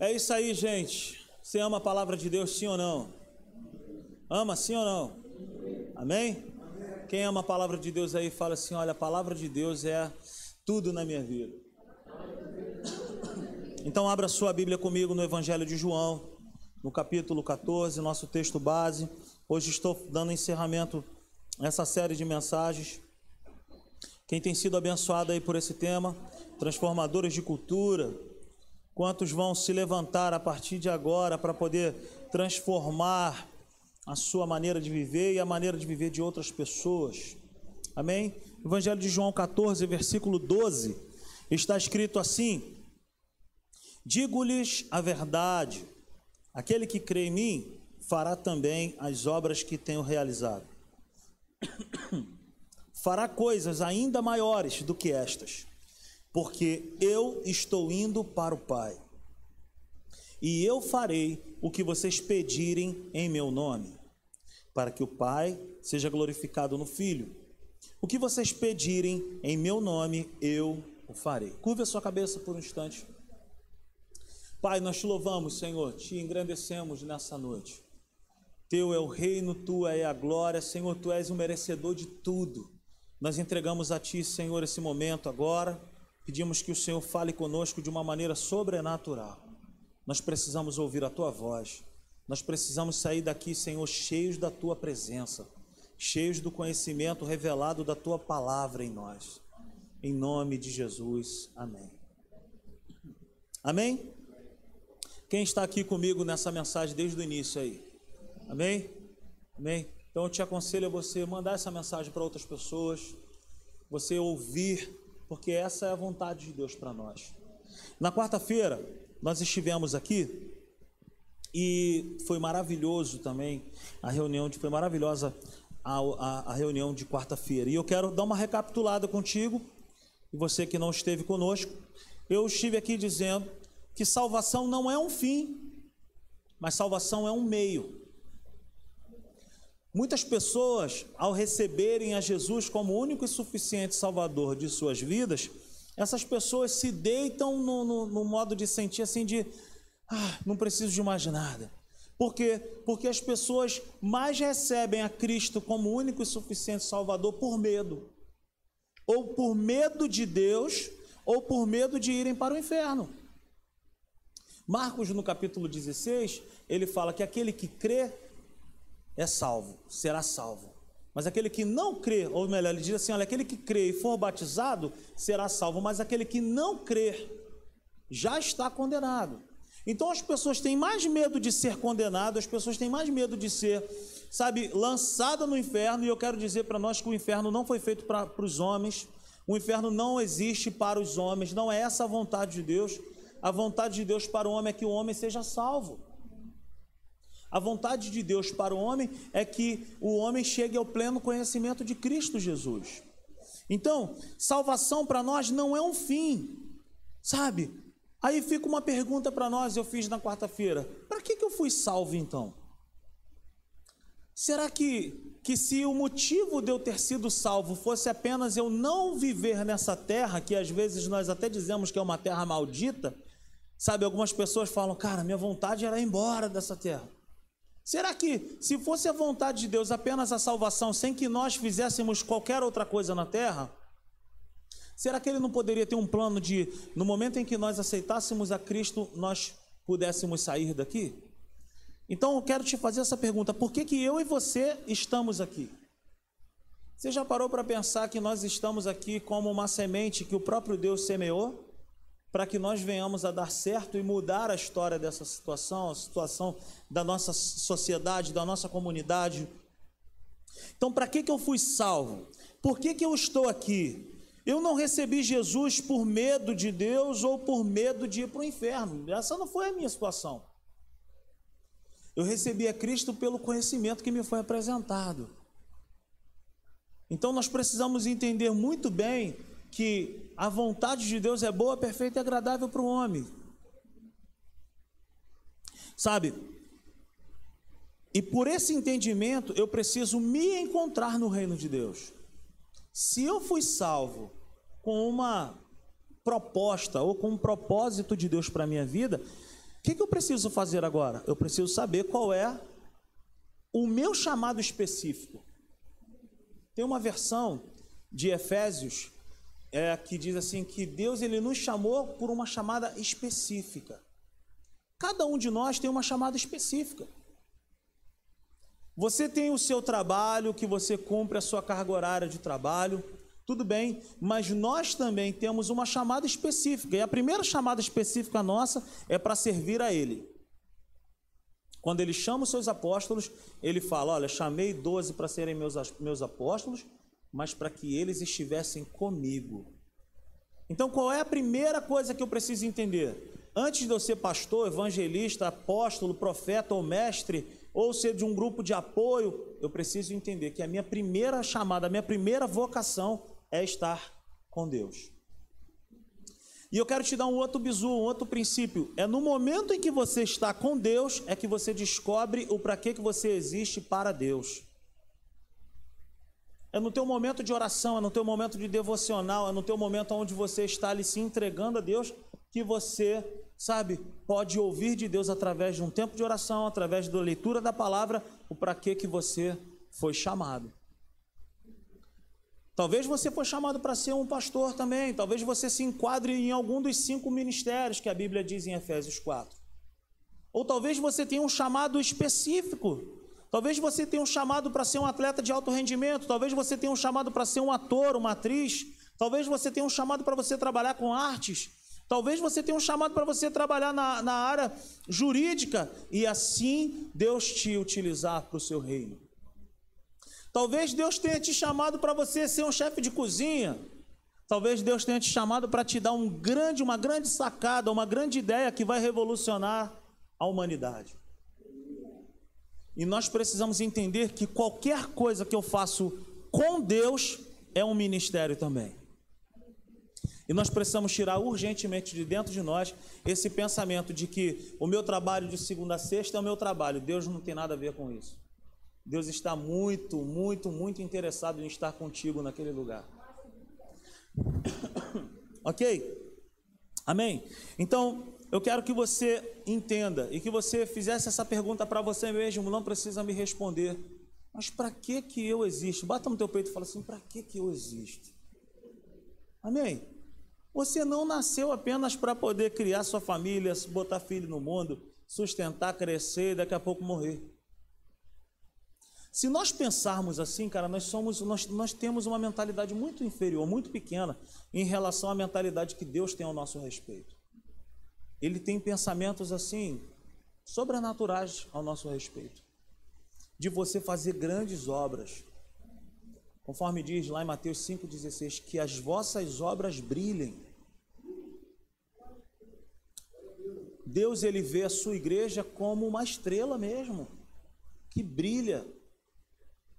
É isso aí, gente. Você ama a palavra de Deus, sim ou não? Ama, sim ou não? Amém? Quem ama a palavra de Deus aí, fala assim: olha, a palavra de Deus é tudo na minha vida. Então, abra sua Bíblia comigo no Evangelho de João, no capítulo 14, nosso texto base. Hoje estou dando encerramento essa série de mensagens. Quem tem sido abençoado aí por esse tema, transformadores de cultura, quantos vão se levantar a partir de agora para poder transformar a sua maneira de viver e a maneira de viver de outras pessoas. Amém? Evangelho de João 14, versículo 12, está escrito assim: Digo-lhes a verdade, aquele que crê em mim fará também as obras que tenho realizado. fará coisas ainda maiores do que estas, porque eu estou indo para o Pai. E eu farei o que vocês pedirem em meu nome, para que o Pai seja glorificado no Filho. O que vocês pedirem em meu nome, eu o farei. Curva a sua cabeça por um instante. Pai, nós te louvamos, Senhor, te engrandecemos nessa noite. Teu é o reino, tua é a glória, Senhor, tu és o merecedor de tudo. Nós entregamos a Ti, Senhor, esse momento agora. Pedimos que o Senhor fale conosco de uma maneira sobrenatural. Nós precisamos ouvir a Tua voz. Nós precisamos sair daqui, Senhor, cheios da Tua presença, cheios do conhecimento revelado da Tua palavra em nós. Em nome de Jesus. Amém. Amém? Quem está aqui comigo nessa mensagem desde o início aí? Amém? Amém? Então eu te aconselho a você mandar essa mensagem para outras pessoas, você ouvir, porque essa é a vontade de Deus para nós. Na quarta-feira, nós estivemos aqui e foi maravilhoso também a reunião, foi maravilhosa a, a, a reunião de quarta-feira. E eu quero dar uma recapitulada contigo, e você que não esteve conosco. Eu estive aqui dizendo que salvação não é um fim, mas salvação é um meio. Muitas pessoas, ao receberem a Jesus como único e suficiente Salvador de suas vidas, essas pessoas se deitam no, no, no modo de sentir assim de ah, não preciso de mais nada. Por quê? Porque as pessoas mais recebem a Cristo como único e suficiente Salvador por medo. Ou por medo de Deus, ou por medo de irem para o inferno. Marcos, no capítulo 16, ele fala que aquele que crê é salvo, será salvo. Mas aquele que não crê, ou melhor, ele diz assim: olha, aquele que crê e for batizado será salvo, mas aquele que não crê já está condenado. Então as pessoas têm mais medo de ser condenado, as pessoas têm mais medo de ser, sabe, lançada no inferno, e eu quero dizer para nós que o inferno não foi feito para os homens, o inferno não existe para os homens, não é essa a vontade de Deus. A vontade de Deus para o homem é que o homem seja salvo. A vontade de Deus para o homem é que o homem chegue ao pleno conhecimento de Cristo Jesus. Então, salvação para nós não é um fim, sabe? Aí fica uma pergunta para nós, eu fiz na quarta-feira: para que, que eu fui salvo então? Será que, que se o motivo de eu ter sido salvo fosse apenas eu não viver nessa terra, que às vezes nós até dizemos que é uma terra maldita, sabe? Algumas pessoas falam, cara, minha vontade era ir embora dessa terra. Será que, se fosse a vontade de Deus apenas a salvação, sem que nós fizéssemos qualquer outra coisa na terra, será que Ele não poderia ter um plano de, no momento em que nós aceitássemos a Cristo, nós pudéssemos sair daqui? Então eu quero te fazer essa pergunta: por que, que eu e você estamos aqui? Você já parou para pensar que nós estamos aqui como uma semente que o próprio Deus semeou? Para que nós venhamos a dar certo e mudar a história dessa situação, a situação da nossa sociedade, da nossa comunidade. Então, para que, que eu fui salvo? Por que, que eu estou aqui? Eu não recebi Jesus por medo de Deus ou por medo de ir para o inferno. Essa não foi a minha situação. Eu recebi a Cristo pelo conhecimento que me foi apresentado. Então nós precisamos entender muito bem que a vontade de Deus é boa, perfeita e agradável para o homem. Sabe? E por esse entendimento eu preciso me encontrar no reino de Deus. Se eu fui salvo com uma proposta ou com um propósito de Deus para a minha vida, que, que eu preciso fazer agora? Eu preciso saber qual é o meu chamado específico. Tem uma versão de Efésios é, que diz assim que Deus ele nos chamou por uma chamada específica. Cada um de nós tem uma chamada específica. Você tem o seu trabalho, que você cumpre a sua carga horária de trabalho, tudo bem, mas nós também temos uma chamada específica, e a primeira chamada específica nossa é para servir a Ele. Quando ele chama os seus apóstolos, ele fala: Olha, chamei doze para serem meus, meus apóstolos, mas para que eles estivessem comigo. Então, qual é a primeira coisa que eu preciso entender? Antes de eu ser pastor, evangelista, apóstolo, profeta ou mestre, ou ser de um grupo de apoio, eu preciso entender que a minha primeira chamada, a minha primeira vocação é estar com Deus. E eu quero te dar um outro bizu, um outro princípio. É no momento em que você está com Deus é que você descobre o para que que você existe para Deus. É no teu momento de oração, é no teu momento de devocional, é no teu momento onde você está ali se entregando a Deus que você, sabe, pode ouvir de Deus através de um tempo de oração, através da leitura da palavra, o para que que você foi chamado. Talvez você foi chamado para ser um pastor também, talvez você se enquadre em algum dos cinco ministérios que a Bíblia diz em Efésios 4. Ou talvez você tenha um chamado específico Talvez você tenha um chamado para ser um atleta de alto rendimento, talvez você tenha um chamado para ser um ator, uma atriz, talvez você tenha um chamado para você trabalhar com artes, talvez você tenha um chamado para você trabalhar na, na área jurídica e assim Deus te utilizar para o seu reino. Talvez Deus tenha te chamado para você ser um chefe de cozinha. Talvez Deus tenha te chamado para te dar um grande, uma grande sacada, uma grande ideia que vai revolucionar a humanidade. E nós precisamos entender que qualquer coisa que eu faço com Deus é um ministério também. E nós precisamos tirar urgentemente de dentro de nós esse pensamento de que o meu trabalho de segunda a sexta é o meu trabalho. Deus não tem nada a ver com isso. Deus está muito, muito, muito interessado em estar contigo naquele lugar. ok? Amém? Então, eu quero que você entenda e que você fizesse essa pergunta para você mesmo, não precisa me responder. Mas para que que eu existo? Bata no teu peito e fala assim: para que que eu existo? Amém? Você não nasceu apenas para poder criar sua família, botar filho no mundo, sustentar, crescer e daqui a pouco morrer. Se nós pensarmos assim, cara, nós somos, nós, nós temos uma mentalidade muito inferior, muito pequena, em relação à mentalidade que Deus tem ao nosso respeito ele tem pensamentos assim, sobrenaturais ao nosso respeito. De você fazer grandes obras. Conforme diz lá em Mateus 5,16, que as vossas obras brilhem. Deus ele vê a sua igreja como uma estrela mesmo, que brilha.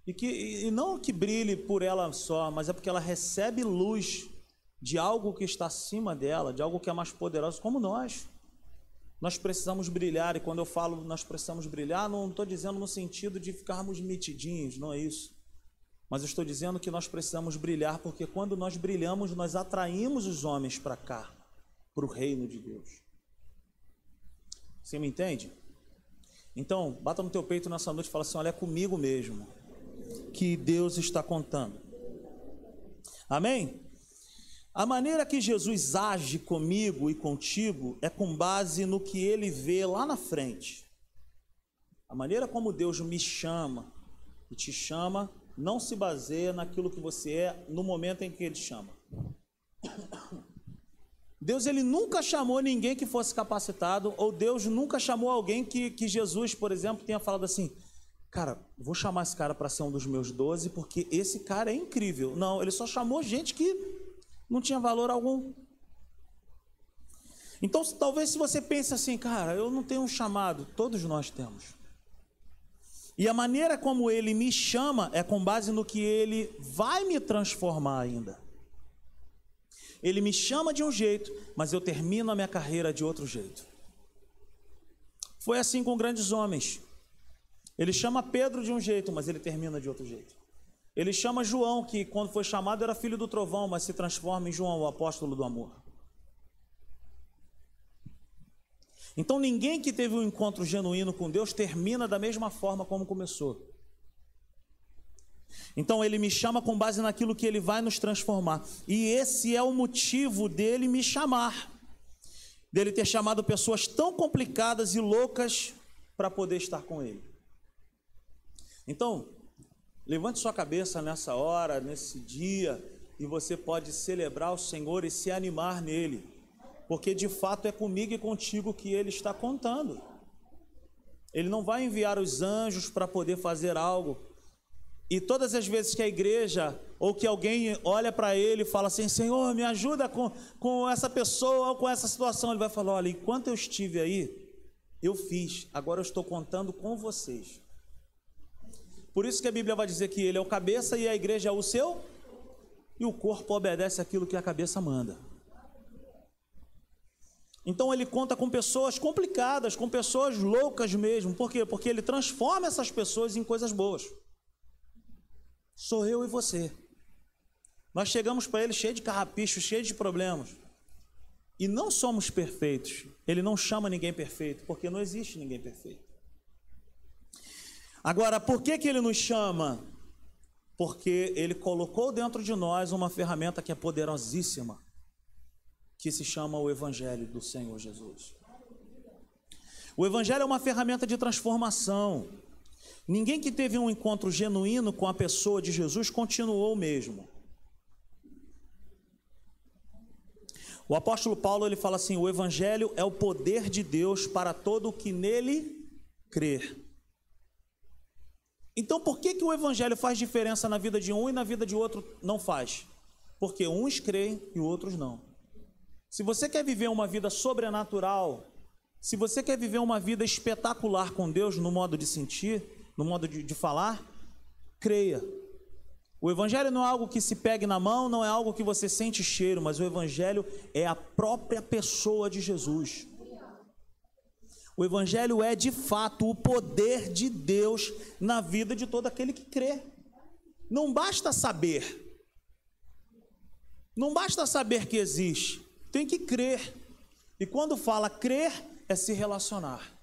E, que, e não que brilhe por ela só, mas é porque ela recebe luz de algo que está acima dela, de algo que é mais poderoso, como nós. Nós precisamos brilhar, e quando eu falo nós precisamos brilhar, não estou dizendo no sentido de ficarmos mitidinhos, não é isso. Mas estou dizendo que nós precisamos brilhar, porque quando nós brilhamos, nós atraímos os homens para cá, para o reino de Deus. Você me entende? Então, bata no teu peito nessa noite e fala assim: olha, é comigo mesmo que Deus está contando. Amém? A maneira que Jesus age comigo e contigo é com base no que ele vê lá na frente. A maneira como Deus me chama e te chama não se baseia naquilo que você é no momento em que ele chama. Deus ele nunca chamou ninguém que fosse capacitado, ou Deus nunca chamou alguém que, que Jesus, por exemplo, tenha falado assim: Cara, vou chamar esse cara para ser um dos meus doze, porque esse cara é incrível. Não, ele só chamou gente que não tinha valor algum. Então, talvez se você pense assim, cara, eu não tenho um chamado, todos nós temos. E a maneira como ele me chama é com base no que ele vai me transformar ainda. Ele me chama de um jeito, mas eu termino a minha carreira de outro jeito. Foi assim com grandes homens. Ele chama Pedro de um jeito, mas ele termina de outro jeito. Ele chama João, que quando foi chamado era filho do trovão, mas se transforma em João, o apóstolo do amor. Então ninguém que teve um encontro genuíno com Deus termina da mesma forma como começou. Então ele me chama com base naquilo que ele vai nos transformar. E esse é o motivo dele me chamar. Dele ter chamado pessoas tão complicadas e loucas para poder estar com ele. Então, levante sua cabeça nessa hora, nesse dia, e você pode celebrar o Senhor e se animar nele, porque de fato é comigo e contigo que ele está contando. Ele não vai enviar os anjos para poder fazer algo. E todas as vezes que a igreja ou que alguém olha para ele e fala assim: Senhor, me ajuda com, com essa pessoa ou com essa situação, ele vai falar: Olha, enquanto eu estive aí, eu fiz, agora eu estou contando com vocês. Por isso que a Bíblia vai dizer que ele é o cabeça e a igreja é o seu e o corpo obedece aquilo que a cabeça manda. Então ele conta com pessoas complicadas, com pessoas loucas mesmo. Por quê? Porque ele transforma essas pessoas em coisas boas. Sou eu e você. Nós chegamos para ele cheio de carrapicho, cheio de problemas. E não somos perfeitos. Ele não chama ninguém perfeito, porque não existe ninguém perfeito. Agora, por que, que ele nos chama? porque ele colocou dentro de nós uma ferramenta que é poderosíssima, que se chama o Evangelho do Senhor Jesus. O Evangelho é uma ferramenta de transformação. Ninguém que teve um encontro genuíno com a pessoa de Jesus continuou o mesmo. O apóstolo Paulo ele fala assim: o Evangelho é o poder de Deus para todo o que nele crer. Então, por que, que o evangelho faz diferença na vida de um e na vida de outro não faz? Porque uns creem e outros não. Se você quer viver uma vida sobrenatural, se você quer viver uma vida espetacular com Deus no modo de sentir, no modo de, de falar, creia. O Evangelho não é algo que se pegue na mão, não é algo que você sente cheiro, mas o Evangelho é a própria pessoa de Jesus. O Evangelho é de fato o poder de Deus na vida de todo aquele que crê. Não basta saber. Não basta saber que existe, tem que crer. E quando fala crer, é se relacionar.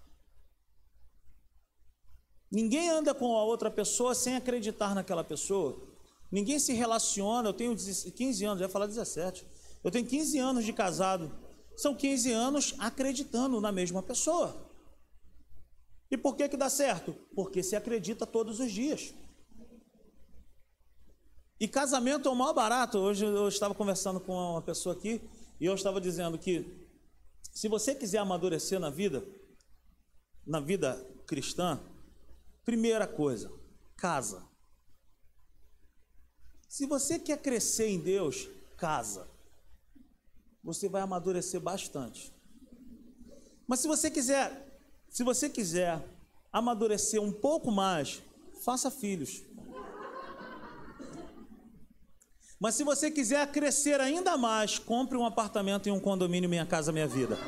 Ninguém anda com a outra pessoa sem acreditar naquela pessoa. Ninguém se relaciona. Eu tenho 15 anos, já falar 17. Eu tenho 15 anos de casado. São 15 anos acreditando na mesma pessoa. E por que que dá certo? Porque se acredita todos os dias. E casamento é o maior barato. Hoje eu estava conversando com uma pessoa aqui e eu estava dizendo que se você quiser amadurecer na vida, na vida cristã, primeira coisa, casa. Se você quer crescer em Deus, casa. Você vai amadurecer bastante. Mas se você quiser se você quiser amadurecer um pouco mais, faça filhos. Mas se você quiser crescer ainda mais, compre um apartamento em um condomínio Minha Casa Minha Vida.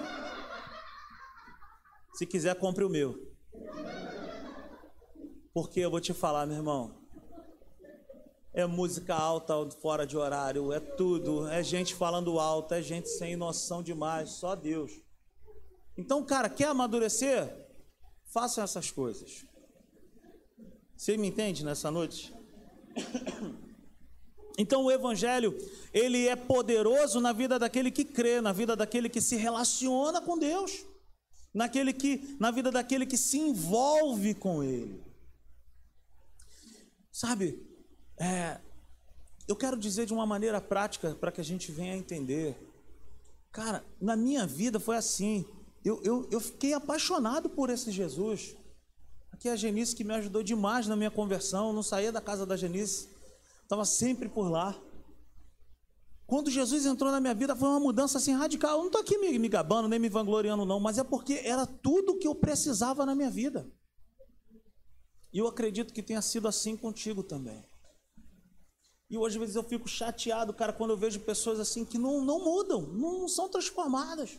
Se quiser, compre o meu. Porque eu vou te falar, meu irmão. É música alta fora de horário, é tudo, é gente falando alto, é gente sem noção demais, só Deus. Então, cara, quer amadurecer? Faça essas coisas. Você me entende nessa noite? Então o evangelho, ele é poderoso na vida daquele que crê, na vida daquele que se relaciona com Deus, naquele que, na vida daquele que se envolve com ele. Sabe? É, eu quero dizer de uma maneira prática para que a gente venha a entender. Cara, na minha vida foi assim. Eu, eu, eu fiquei apaixonado por esse Jesus. Aqui é a Genice que me ajudou demais na minha conversão. Eu não saía da casa da Genice, estava sempre por lá. Quando Jesus entrou na minha vida, foi uma mudança assim radical. Eu não estou aqui me, me gabando, nem me vangloriando, não, mas é porque era tudo que eu precisava na minha vida. E eu acredito que tenha sido assim contigo também. E hoje, às vezes, eu fico chateado, cara, quando eu vejo pessoas assim que não, não mudam, não são transformadas.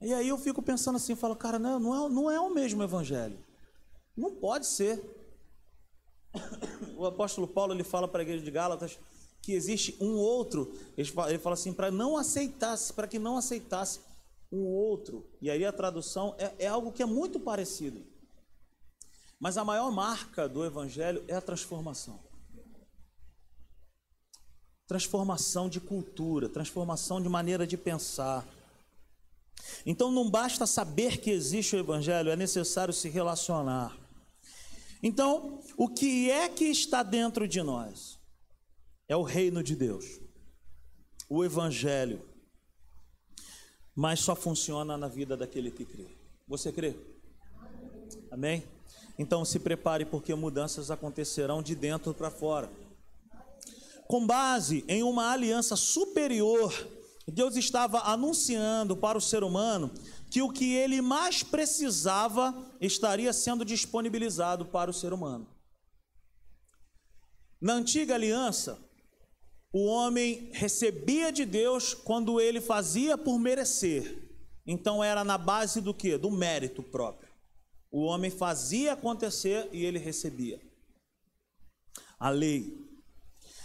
E aí eu fico pensando assim, falo, cara, não, não, é, não é o mesmo evangelho. Não pode ser. O apóstolo Paulo ele fala para a igreja de Gálatas que existe um outro, ele fala, assim, para não aceitasse, para que não aceitasse um outro. E aí a tradução é, é algo que é muito parecido. Mas a maior marca do Evangelho é a transformação. Transformação de cultura, transformação de maneira de pensar. Então não basta saber que existe o Evangelho, é necessário se relacionar. Então, o que é que está dentro de nós? É o reino de Deus, o Evangelho. Mas só funciona na vida daquele que crê. Você crê? Amém? Então se prepare, porque mudanças acontecerão de dentro para fora. Com base em uma aliança superior, Deus estava anunciando para o ser humano que o que ele mais precisava estaria sendo disponibilizado para o ser humano. Na antiga aliança, o homem recebia de Deus quando ele fazia por merecer. Então era na base do que? Do mérito próprio. O homem fazia acontecer e ele recebia. A lei.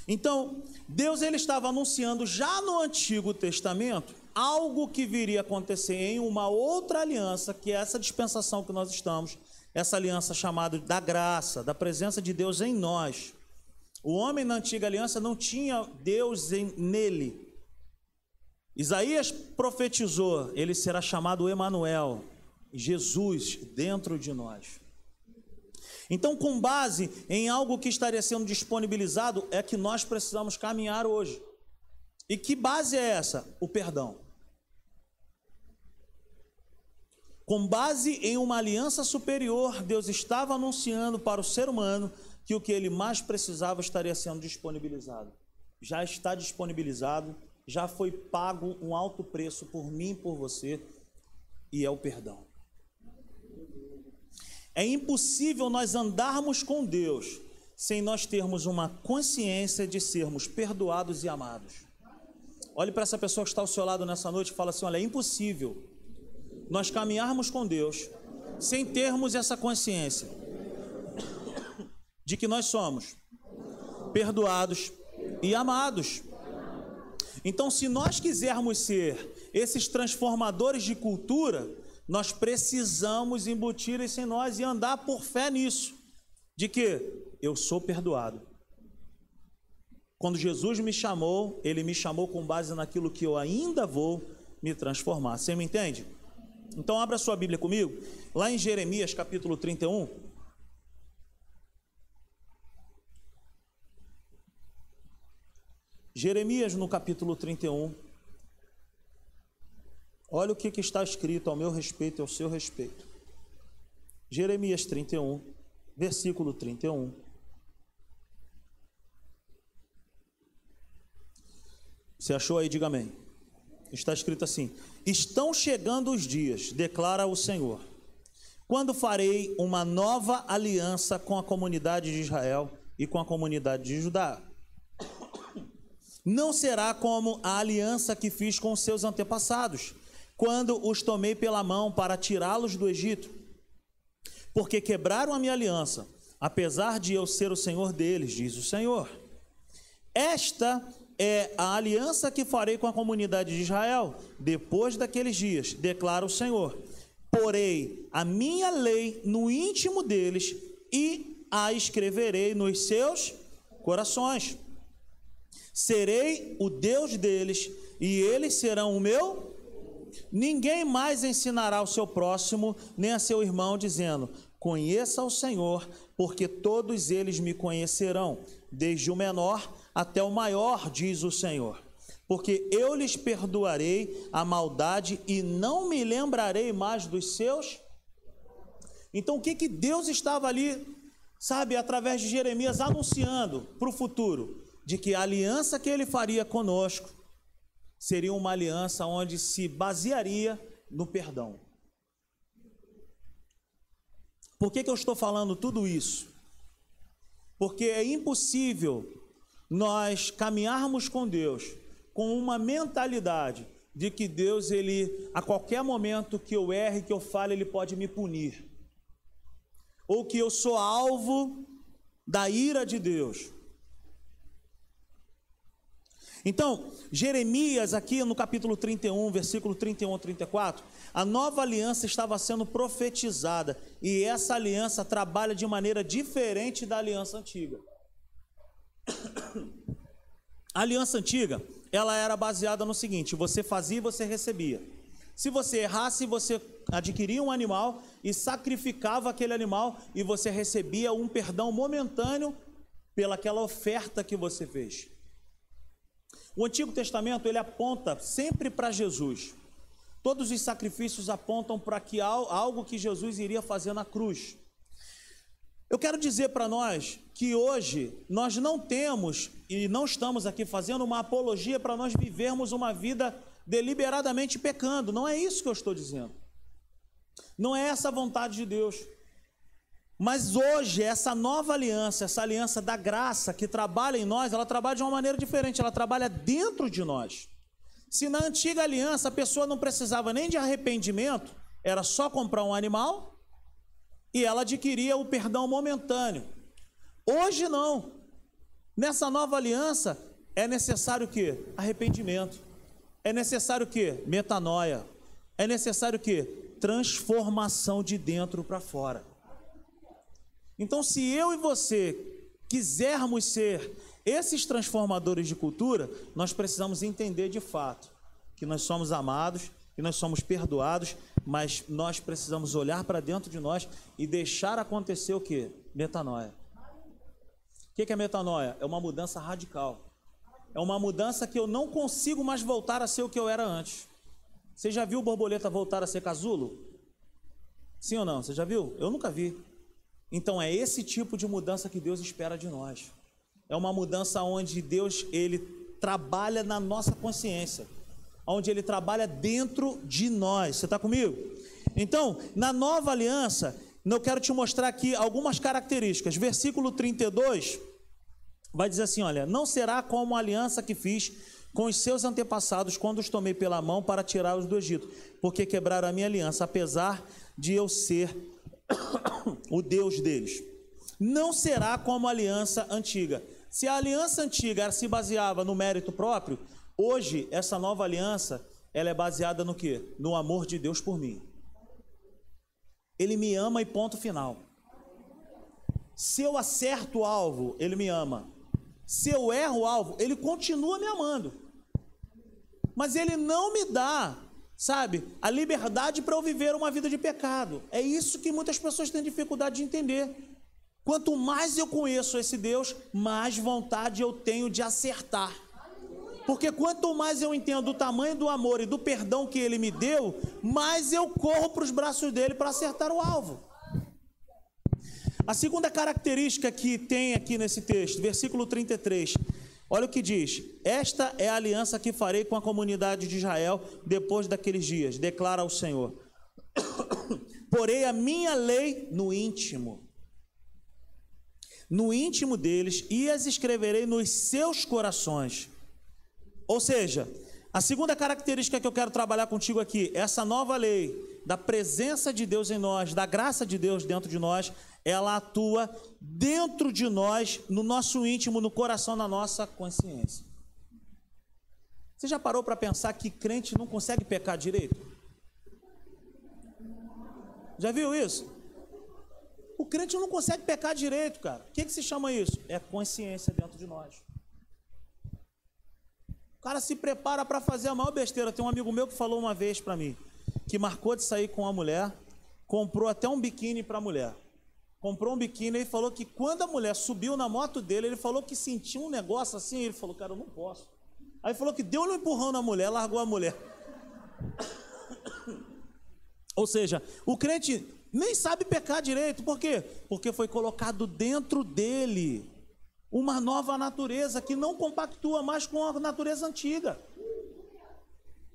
Então, Deus ele estava anunciando já no Antigo Testamento algo que viria a acontecer em uma outra aliança, que é essa dispensação que nós estamos, essa aliança chamada da graça, da presença de Deus em nós. O homem na antiga aliança não tinha Deus em, nele. Isaías profetizou, ele será chamado Emanuel, Jesus dentro de nós. Então, com base em algo que estaria sendo disponibilizado, é que nós precisamos caminhar hoje. E que base é essa? O perdão. Com base em uma aliança superior, Deus estava anunciando para o ser humano que o que ele mais precisava estaria sendo disponibilizado. Já está disponibilizado, já foi pago um alto preço por mim e por você, e é o perdão. É impossível nós andarmos com Deus sem nós termos uma consciência de sermos perdoados e amados. Olhe para essa pessoa que está ao seu lado nessa noite e fala assim: olha, é impossível nós caminharmos com Deus sem termos essa consciência de que nós somos perdoados e amados. Então, se nós quisermos ser esses transformadores de cultura, nós precisamos embutir isso em nós e andar por fé nisso. De que eu sou perdoado. Quando Jesus me chamou, ele me chamou com base naquilo que eu ainda vou me transformar. Você me entende? Então abra sua Bíblia comigo, lá em Jeremias capítulo 31. Jeremias no capítulo 31. Olha o que, que está escrito ao meu respeito e ao seu respeito. Jeremias 31, versículo 31. Você achou aí? Diga amém. Está escrito assim: Estão chegando os dias, declara o Senhor, quando farei uma nova aliança com a comunidade de Israel e com a comunidade de Judá. Não será como a aliança que fiz com seus antepassados, quando os tomei pela mão para tirá-los do Egito, porque quebraram a minha aliança, apesar de eu ser o Senhor deles, diz o Senhor. Esta é a aliança que farei com a comunidade de Israel depois daqueles dias, declara o Senhor. Porei a minha lei no íntimo deles e a escreverei nos seus corações. Serei o Deus deles e eles serão o meu. Ninguém mais ensinará ao seu próximo nem a seu irmão, dizendo: Conheça o Senhor, porque todos eles me conhecerão, desde o menor até o maior, diz o Senhor. Porque eu lhes perdoarei a maldade e não me lembrarei mais dos seus. Então, o que, que Deus estava ali, sabe, através de Jeremias, anunciando para o futuro? De que a aliança que ele faria conosco seria uma aliança onde se basearia no perdão. Por que, que eu estou falando tudo isso? Porque é impossível nós caminharmos com Deus com uma mentalidade de que Deus, ele, a qualquer momento que eu erre, que eu fale, ele pode me punir. Ou que eu sou alvo da ira de Deus. Então, Jeremias, aqui no capítulo 31, versículo 31 a 34, a nova aliança estava sendo profetizada e essa aliança trabalha de maneira diferente da aliança antiga. A aliança antiga, ela era baseada no seguinte: você fazia e você recebia. Se você errasse, você adquiria um animal e sacrificava aquele animal e você recebia um perdão momentâneo pelaquela oferta que você fez. O Antigo Testamento ele aponta sempre para Jesus. Todos os sacrifícios apontam para que algo que Jesus iria fazer na cruz. Eu quero dizer para nós que hoje nós não temos e não estamos aqui fazendo uma apologia para nós vivermos uma vida deliberadamente pecando. Não é isso que eu estou dizendo. Não é essa a vontade de Deus. Mas hoje, essa nova aliança, essa aliança da graça que trabalha em nós, ela trabalha de uma maneira diferente, ela trabalha dentro de nós. Se na antiga aliança a pessoa não precisava nem de arrependimento, era só comprar um animal e ela adquiria o perdão momentâneo. Hoje não. Nessa nova aliança é necessário o quê? Arrependimento. É necessário o quê? Metanoia. É necessário o quê? Transformação de dentro para fora. Então, se eu e você quisermos ser esses transformadores de cultura, nós precisamos entender de fato que nós somos amados, que nós somos perdoados, mas nós precisamos olhar para dentro de nós e deixar acontecer o que? Metanoia. O que é metanoia? É uma mudança radical. É uma mudança que eu não consigo mais voltar a ser o que eu era antes. Você já viu borboleta voltar a ser casulo? Sim ou não? Você já viu? Eu nunca vi. Então é esse tipo de mudança que Deus espera de nós. É uma mudança onde Deus ele trabalha na nossa consciência, onde ele trabalha dentro de nós. Você está comigo? Então, na nova aliança, eu quero te mostrar aqui algumas características. Versículo 32 vai dizer assim: Olha, não será como a aliança que fiz com os seus antepassados quando os tomei pela mão para tirá-los do Egito, porque quebraram a minha aliança, apesar de eu ser o Deus deles. Não será como a aliança antiga. Se a aliança antiga se baseava no mérito próprio, hoje essa nova aliança, ela é baseada no que? No amor de Deus por mim. Ele me ama e ponto final. Se eu acerto o alvo, ele me ama. Se eu erro o alvo, ele continua me amando. Mas ele não me dá sabe? A liberdade para eu viver uma vida de pecado. É isso que muitas pessoas têm dificuldade de entender. Quanto mais eu conheço esse Deus, mais vontade eu tenho de acertar. Porque quanto mais eu entendo o tamanho do amor e do perdão que ele me deu, mais eu corro para os braços dele para acertar o alvo. A segunda característica que tem aqui nesse texto, versículo 33, Olha o que diz: Esta é a aliança que farei com a comunidade de Israel depois daqueles dias, declara o Senhor. Porei a minha lei no íntimo, no íntimo deles, e as escreverei nos seus corações. Ou seja, a segunda característica que eu quero trabalhar contigo aqui, essa nova lei da presença de Deus em nós, da graça de Deus dentro de nós, ela atua dentro de nós, no nosso íntimo, no coração, na nossa consciência. Você já parou para pensar que crente não consegue pecar direito? Já viu isso? O crente não consegue pecar direito, cara. O que, que se chama isso? É consciência dentro de nós. O cara se prepara para fazer a maior besteira. Tem um amigo meu que falou uma vez para mim que marcou de sair com uma mulher, comprou até um biquíni para a mulher comprou um biquíni e falou que quando a mulher subiu na moto dele, ele falou que sentiu um negócio assim, ele falou, cara, eu não posso. Aí falou que deu um empurrão na mulher, largou a mulher. Ou seja, o crente nem sabe pecar direito, por quê? Porque foi colocado dentro dele uma nova natureza que não compactua mais com a natureza antiga.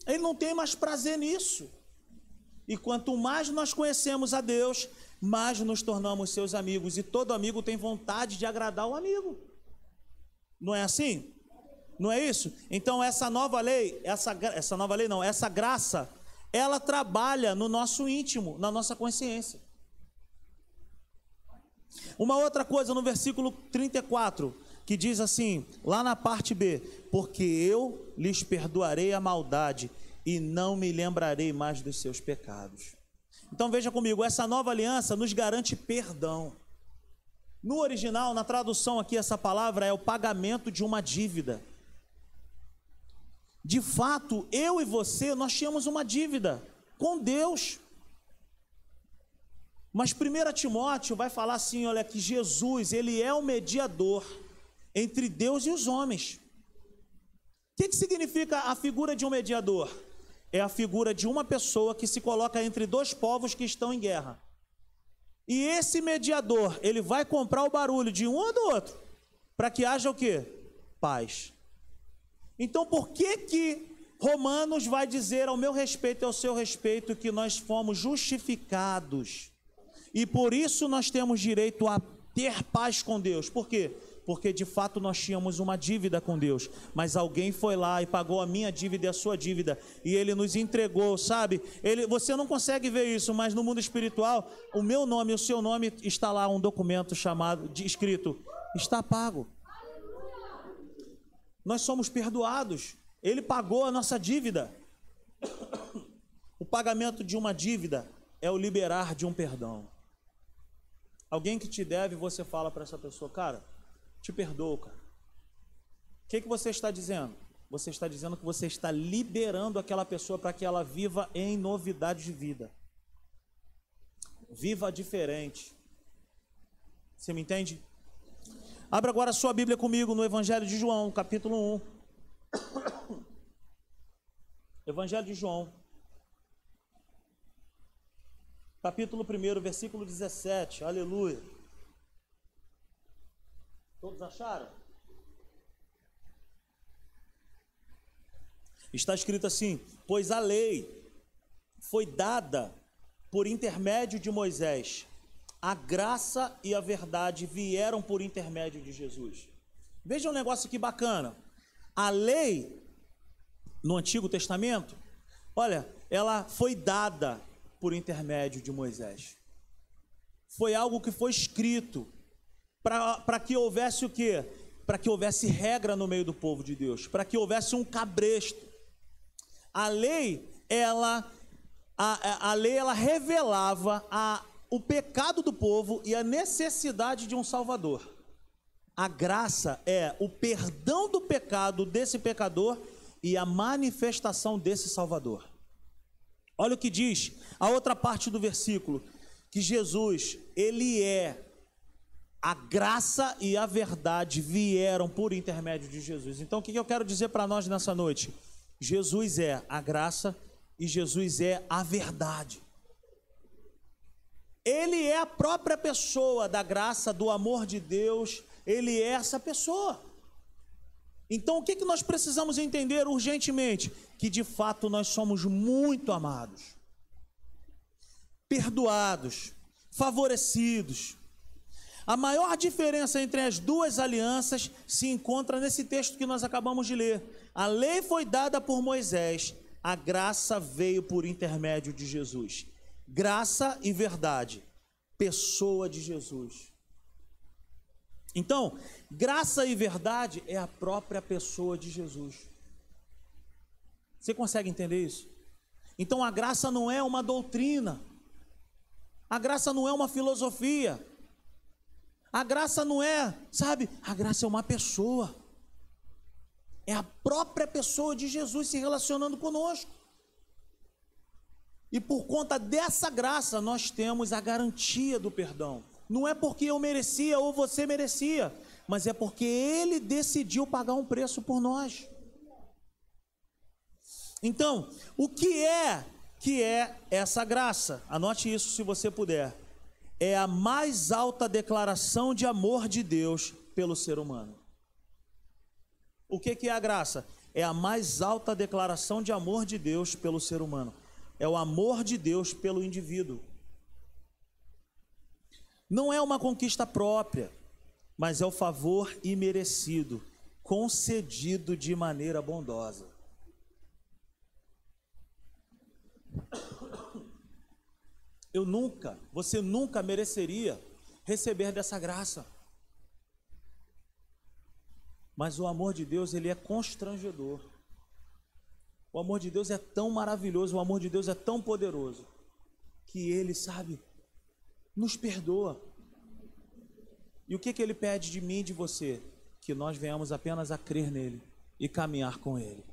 Ele não tem mais prazer nisso. E quanto mais nós conhecemos a Deus, mais nos tornamos seus amigos. E todo amigo tem vontade de agradar o amigo. Não é assim? Não é isso? Então essa nova lei, essa, essa nova lei não, essa graça, ela trabalha no nosso íntimo, na nossa consciência. Uma outra coisa no versículo 34, que diz assim, lá na parte B: Porque eu lhes perdoarei a maldade e não me lembrarei mais dos seus pecados. Então veja comigo, essa nova aliança nos garante perdão. No original, na tradução aqui, essa palavra é o pagamento de uma dívida. De fato, eu e você, nós tínhamos uma dívida com Deus. Mas 1 Timóteo vai falar assim, olha, que Jesus, ele é o mediador entre Deus e os homens. O que, que significa a figura de um mediador? É a figura de uma pessoa que se coloca entre dois povos que estão em guerra. E esse mediador, ele vai comprar o barulho de um ou do outro, para que haja o quê? Paz. Então, por que que Romanos vai dizer ao meu respeito e ao seu respeito que nós fomos justificados e por isso nós temos direito a ter paz com Deus? Por quê? Porque de fato nós tínhamos uma dívida com Deus, mas alguém foi lá e pagou a minha dívida e a sua dívida, e ele nos entregou, sabe? Ele, você não consegue ver isso, mas no mundo espiritual, o meu nome o seu nome está lá um documento chamado, de, escrito, está pago. Nós somos perdoados. Ele pagou a nossa dívida. O pagamento de uma dívida é o liberar de um perdão. Alguém que te deve, você fala para essa pessoa, cara, te perdoo, cara. O que, que você está dizendo? Você está dizendo que você está liberando aquela pessoa para que ela viva em novidade de vida. Viva diferente. Você me entende? Abra agora a sua Bíblia comigo no Evangelho de João, capítulo 1. Evangelho de João, capítulo 1, versículo 17. Aleluia. Todos acharam? Está escrito assim: Pois a lei foi dada por intermédio de Moisés a graça e a verdade vieram por intermédio de Jesus. Veja um negócio que bacana. A lei no Antigo Testamento, olha, ela foi dada por intermédio de Moisés. Foi algo que foi escrito para que houvesse o quê? Para que houvesse regra no meio do povo de Deus, para que houvesse um cabresto. A lei, ela a, a lei ela revelava a o pecado do povo e a necessidade de um Salvador. A graça é o perdão do pecado desse pecador e a manifestação desse Salvador. Olha o que diz a outra parte do versículo: que Jesus, Ele é a graça e a verdade vieram por intermédio de Jesus. Então, o que eu quero dizer para nós nessa noite? Jesus é a graça e Jesus é a verdade. Ele é a própria pessoa da graça, do amor de Deus, ele é essa pessoa. Então, o que, que nós precisamos entender urgentemente? Que de fato nós somos muito amados, perdoados, favorecidos. A maior diferença entre as duas alianças se encontra nesse texto que nós acabamos de ler. A lei foi dada por Moisés, a graça veio por intermédio de Jesus graça e verdade, pessoa de Jesus. Então, graça e verdade é a própria pessoa de Jesus. Você consegue entender isso? Então, a graça não é uma doutrina, a graça não é uma filosofia, a graça não é, sabe, a graça é uma pessoa, é a própria pessoa de Jesus se relacionando conosco. E por conta dessa graça, nós temos a garantia do perdão. Não é porque eu merecia ou você merecia, mas é porque Ele decidiu pagar um preço por nós. Então, o que é que é essa graça? Anote isso se você puder. É a mais alta declaração de amor de Deus pelo ser humano. O que, que é a graça? É a mais alta declaração de amor de Deus pelo ser humano é o amor de Deus pelo indivíduo. Não é uma conquista própria, mas é o favor imerecido, concedido de maneira bondosa. Eu nunca, você nunca mereceria receber dessa graça. Mas o amor de Deus, ele é constrangedor. O amor de Deus é tão maravilhoso, o amor de Deus é tão poderoso, que ele, sabe, nos perdoa. E o que, que ele pede de mim e de você? Que nós venhamos apenas a crer nele e caminhar com ele.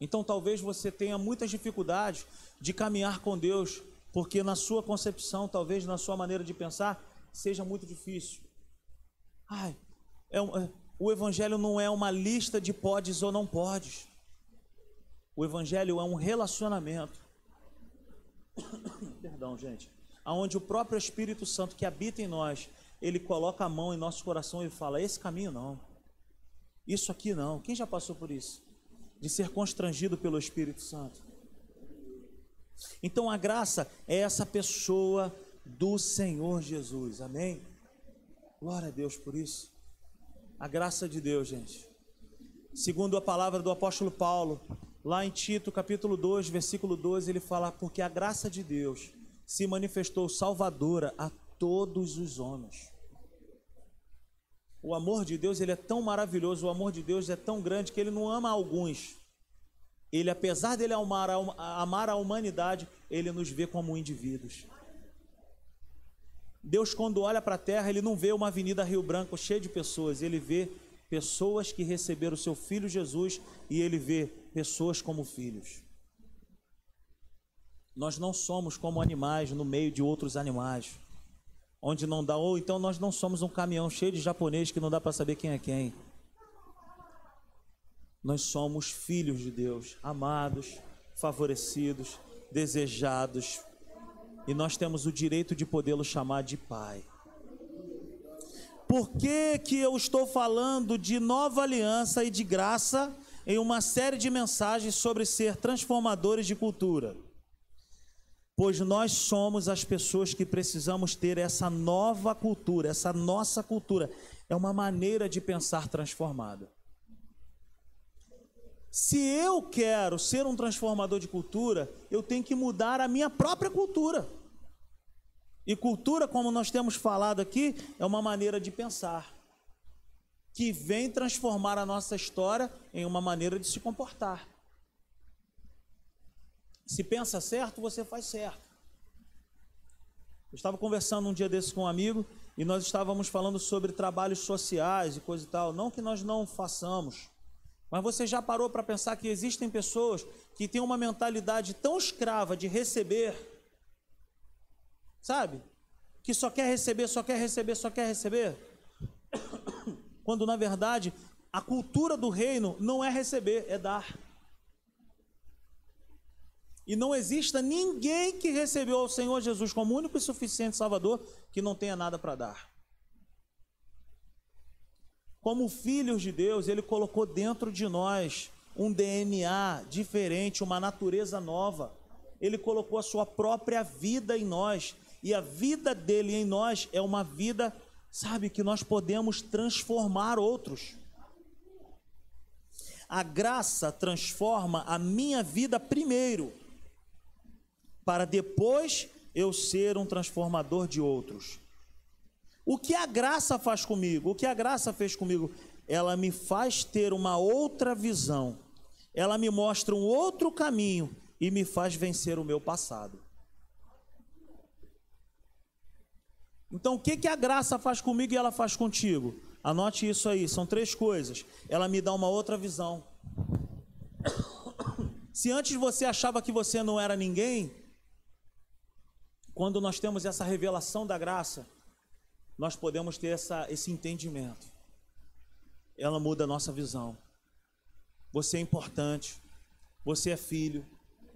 Então talvez você tenha muitas dificuldades de caminhar com Deus, porque na sua concepção, talvez na sua maneira de pensar, seja muito difícil. Ai, é um, é, o Evangelho não é uma lista de podes ou não podes. O Evangelho é um relacionamento. Perdão, gente. Aonde o próprio Espírito Santo que habita em nós, ele coloca a mão em nosso coração e fala: esse caminho não. Isso aqui não. Quem já passou por isso? De ser constrangido pelo Espírito Santo. Então a graça é essa pessoa do Senhor Jesus. Amém? Glória a Deus por isso. A graça de Deus, gente. Segundo a palavra do apóstolo Paulo, lá em Tito, capítulo 2, versículo 12, ele fala: Porque a graça de Deus se manifestou salvadora a todos os homens. O amor de Deus ele é tão maravilhoso, o amor de Deus é tão grande que ele não ama alguns. Ele, apesar dele amar a, amar a humanidade, ele nos vê como indivíduos. Deus, quando olha para a terra, ele não vê uma avenida Rio Branco cheia de pessoas, ele vê pessoas que receberam o seu filho Jesus e ele vê pessoas como filhos. Nós não somos como animais no meio de outros animais onde não dá, ou então nós não somos um caminhão cheio de japonês que não dá para saber quem é quem. Nós somos filhos de Deus, amados, favorecidos, desejados, e nós temos o direito de podê-lo chamar de Pai. Por que, que eu estou falando de nova aliança e de graça em uma série de mensagens sobre ser transformadores de cultura? pois nós somos as pessoas que precisamos ter essa nova cultura, essa nossa cultura. É uma maneira de pensar transformada. Se eu quero ser um transformador de cultura, eu tenho que mudar a minha própria cultura. E cultura, como nós temos falado aqui, é uma maneira de pensar que vem transformar a nossa história em uma maneira de se comportar. Se pensa certo, você faz certo. Eu estava conversando um dia desses com um amigo e nós estávamos falando sobre trabalhos sociais e coisa e tal. Não que nós não façamos, mas você já parou para pensar que existem pessoas que têm uma mentalidade tão escrava de receber, sabe? Que só quer receber, só quer receber, só quer receber. Quando na verdade a cultura do reino não é receber, é dar. E não exista ninguém que recebeu o Senhor Jesus como único e suficiente Salvador que não tenha nada para dar. Como filhos de Deus, Ele colocou dentro de nós um DNA diferente, uma natureza nova. Ele colocou a sua própria vida em nós. E a vida dele em nós é uma vida, sabe, que nós podemos transformar outros. A graça transforma a minha vida primeiro para depois eu ser um transformador de outros. O que a graça faz comigo? O que a graça fez comigo? Ela me faz ter uma outra visão. Ela me mostra um outro caminho e me faz vencer o meu passado. Então, o que, que a graça faz comigo e ela faz contigo? Anote isso aí, são três coisas. Ela me dá uma outra visão. Se antes você achava que você não era ninguém, quando nós temos essa revelação da graça, nós podemos ter essa, esse entendimento. Ela muda a nossa visão. Você é importante, você é filho,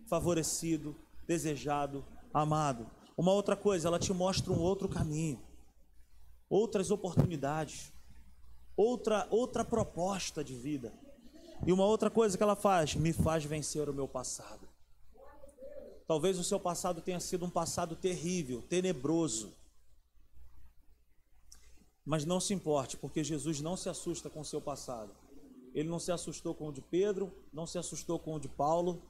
favorecido, desejado, amado. Uma outra coisa, ela te mostra um outro caminho, outras oportunidades, outra, outra proposta de vida. E uma outra coisa que ela faz, me faz vencer o meu passado. Talvez o seu passado tenha sido um passado terrível, tenebroso. Mas não se importe, porque Jesus não se assusta com o seu passado. Ele não se assustou com o de Pedro, não se assustou com o de Paulo,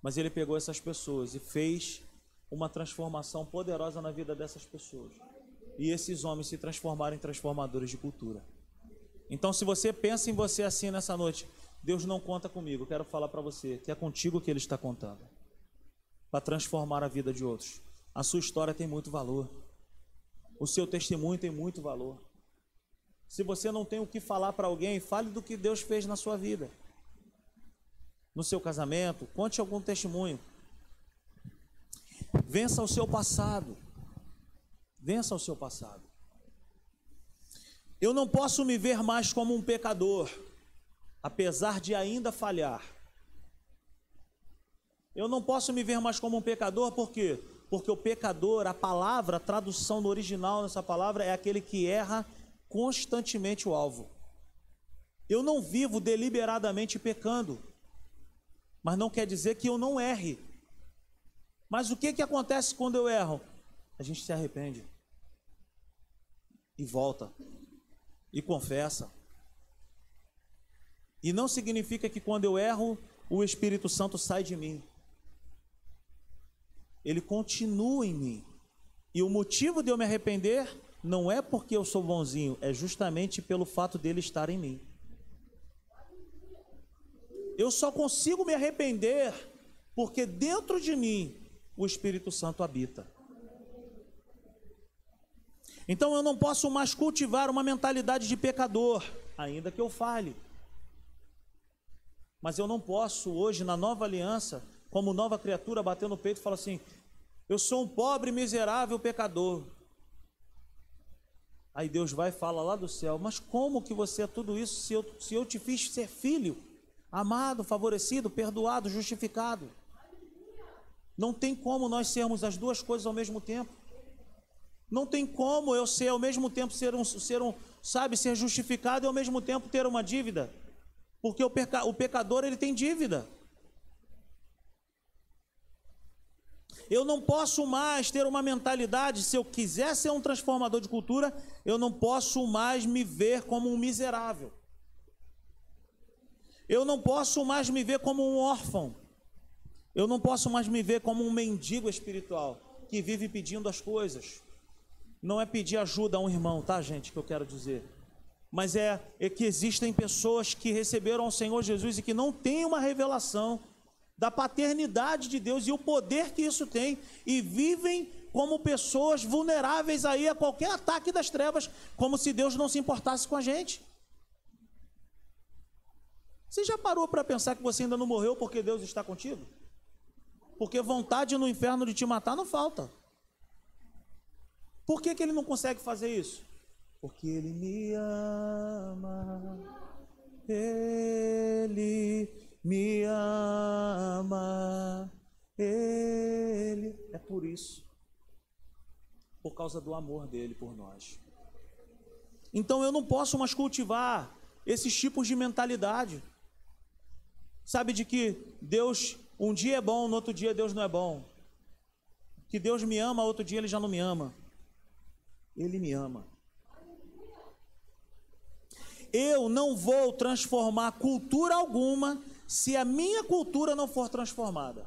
mas ele pegou essas pessoas e fez uma transformação poderosa na vida dessas pessoas. E esses homens se transformaram em transformadores de cultura. Então, se você pensa em você assim nessa noite, Deus não conta comigo. Quero falar para você que é contigo que Ele está contando para transformar a vida de outros. A sua história tem muito valor. O seu testemunho tem muito valor. Se você não tem o que falar para alguém, fale do que Deus fez na sua vida. No seu casamento, conte algum testemunho. Vença o seu passado. Vença o seu passado. Eu não posso me ver mais como um pecador, apesar de ainda falhar. Eu não posso me ver mais como um pecador, por quê? Porque o pecador, a palavra, a tradução no original nessa palavra é aquele que erra constantemente o alvo. Eu não vivo deliberadamente pecando, mas não quer dizer que eu não erre. Mas o que, que acontece quando eu erro? A gente se arrepende e volta e confessa. E não significa que quando eu erro, o Espírito Santo sai de mim ele continua em mim. E o motivo de eu me arrepender não é porque eu sou bonzinho, é justamente pelo fato dele estar em mim. Eu só consigo me arrepender porque dentro de mim o Espírito Santo habita. Então eu não posso mais cultivar uma mentalidade de pecador, ainda que eu fale. Mas eu não posso hoje, na nova aliança, como nova criatura, bater no peito e falar assim: Eu sou um pobre, miserável pecador. Aí Deus vai e fala lá do céu: Mas como que você é tudo isso se eu, se eu te fiz ser filho, amado, favorecido, perdoado, justificado? Não tem como nós sermos as duas coisas ao mesmo tempo. Não tem como eu ser ao mesmo tempo ser um, ser um sabe, ser justificado e ao mesmo tempo ter uma dívida. Porque o, peca, o pecador ele tem dívida. Eu não posso mais ter uma mentalidade, se eu quiser ser um transformador de cultura, eu não posso mais me ver como um miserável. Eu não posso mais me ver como um órfão. Eu não posso mais me ver como um mendigo espiritual que vive pedindo as coisas. Não é pedir ajuda a um irmão, tá, gente, que eu quero dizer. Mas é, é que existem pessoas que receberam o Senhor Jesus e que não têm uma revelação da paternidade de Deus e o poder que isso tem, e vivem como pessoas vulneráveis aí a qualquer ataque das trevas, como se Deus não se importasse com a gente. Você já parou para pensar que você ainda não morreu porque Deus está contigo? Porque vontade no inferno de te matar não falta. Por que, que ele não consegue fazer isso? Porque ele me ama. Ele me ama, Ele. É por isso, por causa do amor dele por nós. Então eu não posso mais cultivar esses tipos de mentalidade. Sabe de que Deus um dia é bom, no outro dia Deus não é bom. Que Deus me ama, outro dia ele já não me ama. Ele me ama eu não vou transformar cultura alguma se a minha cultura não for transformada.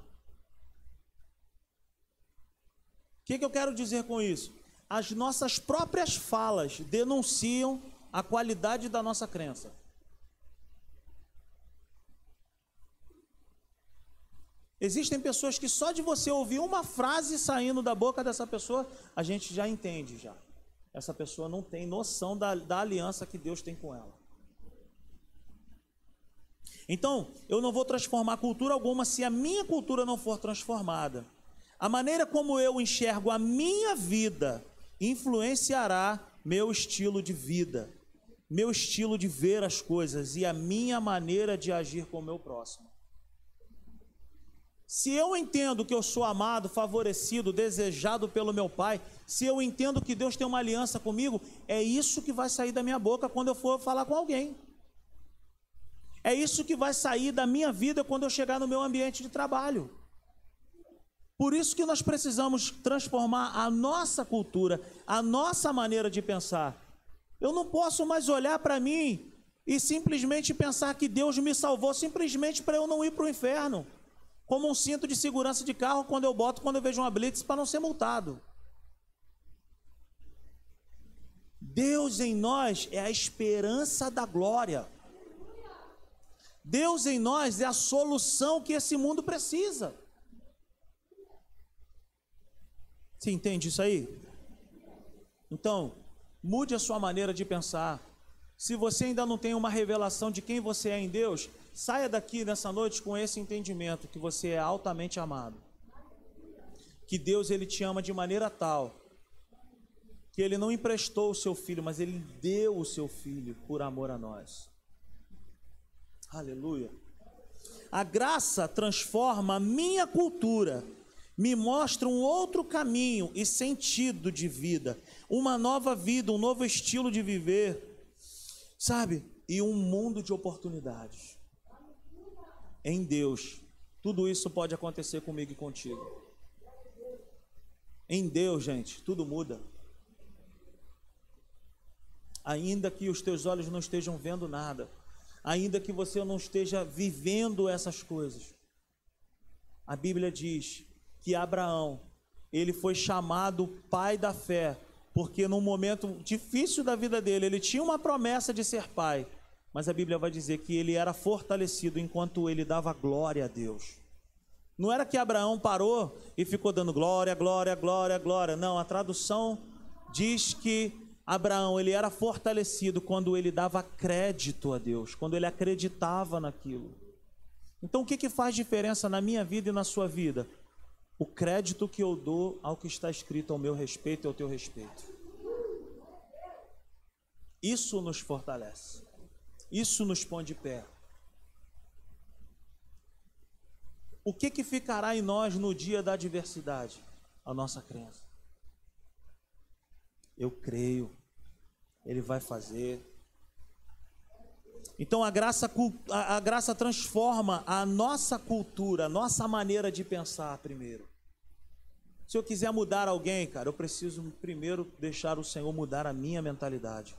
O que, que eu quero dizer com isso? As nossas próprias falas denunciam a qualidade da nossa crença. Existem pessoas que só de você ouvir uma frase saindo da boca dessa pessoa, a gente já entende já. Essa pessoa não tem noção da, da aliança que Deus tem com ela. Então, eu não vou transformar cultura alguma se a minha cultura não for transformada. A maneira como eu enxergo a minha vida influenciará meu estilo de vida, meu estilo de ver as coisas e a minha maneira de agir com o meu próximo. Se eu entendo que eu sou amado, favorecido, desejado pelo meu Pai, se eu entendo que Deus tem uma aliança comigo, é isso que vai sair da minha boca quando eu for falar com alguém. É isso que vai sair da minha vida quando eu chegar no meu ambiente de trabalho. Por isso que nós precisamos transformar a nossa cultura, a nossa maneira de pensar. Eu não posso mais olhar para mim e simplesmente pensar que Deus me salvou simplesmente para eu não ir para o inferno. Como um cinto de segurança de carro quando eu boto quando eu vejo uma blitz para não ser multado. Deus em nós é a esperança da glória. Deus em nós é a solução que esse mundo precisa. Você entende isso aí? Então, mude a sua maneira de pensar. Se você ainda não tem uma revelação de quem você é em Deus, saia daqui nessa noite com esse entendimento que você é altamente amado. Que Deus ele te ama de maneira tal que ele não emprestou o seu filho, mas ele deu o seu filho por amor a nós. Aleluia. A graça transforma a minha cultura, me mostra um outro caminho e sentido de vida, uma nova vida, um novo estilo de viver, sabe? E um mundo de oportunidades. Em Deus, tudo isso pode acontecer comigo e contigo. Em Deus, gente, tudo muda. Ainda que os teus olhos não estejam vendo nada, ainda que você não esteja vivendo essas coisas. A Bíblia diz que Abraão, ele foi chamado pai da fé, porque num momento difícil da vida dele, ele tinha uma promessa de ser pai, mas a Bíblia vai dizer que ele era fortalecido enquanto ele dava glória a Deus. Não era que Abraão parou e ficou dando glória, glória, glória, glória. Não, a tradução diz que Abraão, ele era fortalecido quando ele dava crédito a Deus, quando ele acreditava naquilo. Então, o que, que faz diferença na minha vida e na sua vida? O crédito que eu dou ao que está escrito ao meu respeito e ao teu respeito. Isso nos fortalece. Isso nos põe de pé. O que, que ficará em nós no dia da adversidade? A nossa crença. Eu creio, Ele vai fazer. Então a graça, a, graça transforma a nossa cultura, a nossa maneira de pensar primeiro. Se eu quiser mudar alguém, cara, eu preciso primeiro deixar o Senhor mudar a minha mentalidade.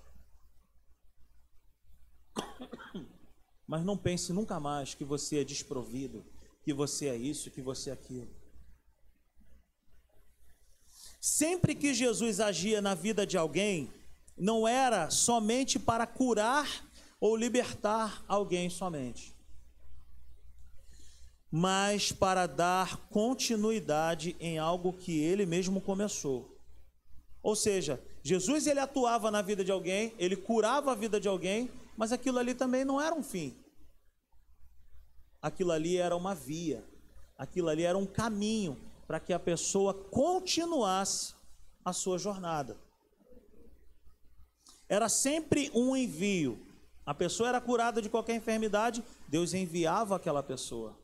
Mas não pense nunca mais que você é desprovido, que você é isso, que você é aquilo. Sempre que Jesus agia na vida de alguém, não era somente para curar ou libertar alguém somente, mas para dar continuidade em algo que ele mesmo começou. Ou seja, Jesus ele atuava na vida de alguém, ele curava a vida de alguém, mas aquilo ali também não era um fim. Aquilo ali era uma via, aquilo ali era um caminho para que a pessoa continuasse a sua jornada. Era sempre um envio. A pessoa era curada de qualquer enfermidade, Deus enviava aquela pessoa.